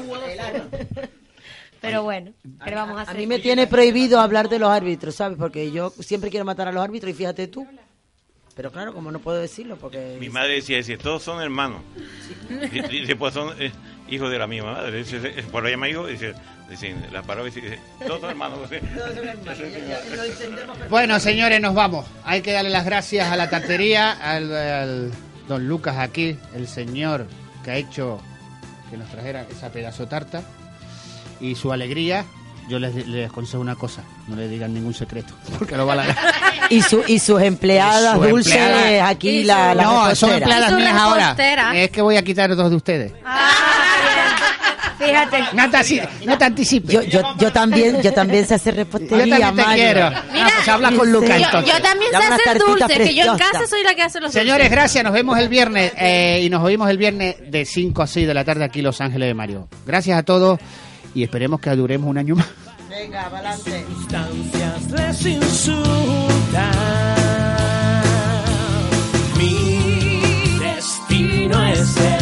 Pero bueno, ¿qué le vamos a A hacer? mí me tiene prohibido hablar de los árbitros, ¿sabes? Porque yo siempre quiero matar a los árbitros y fíjate tú. Pero claro, como no puedo decirlo, porque... Mi madre decía, decía, todos son hermanos. Y, y después son eh, hijos de la misma madre. Eh, por lo llama hijo, dice, la paró y dice, todos hermanos. Bueno, señores, nos vamos. Hay que darle las gracias a la tartería, al, al don Lucas aquí, el señor que ha hecho que nos trajera esa pedazo tarta y su alegría. Yo les, les aconsejo una cosa, no le digan ningún secreto, porque lo va a la Y, su, y sus empleadas Su dulces, empleada- aquí la, la no, son empleadas Y su mías ahora. Es que voy a quitar dos de ustedes. Fíjate. No te, no te anticipes. Yo, yo, yo también, yo también sé hacer Yo repostería, también te Mario. quiero. Ah, pues habla con Lucas Yo, entonces. yo también sé hacer dulces, que yo en casa soy la que hace los Señores, dulces. gracias. Nos vemos el viernes eh, y nos oímos el viernes de 5 a 6 de la tarde aquí en Los Ángeles de Mario. Gracias a todos y esperemos que duremos un año más. Venga, adelante. Mi destino es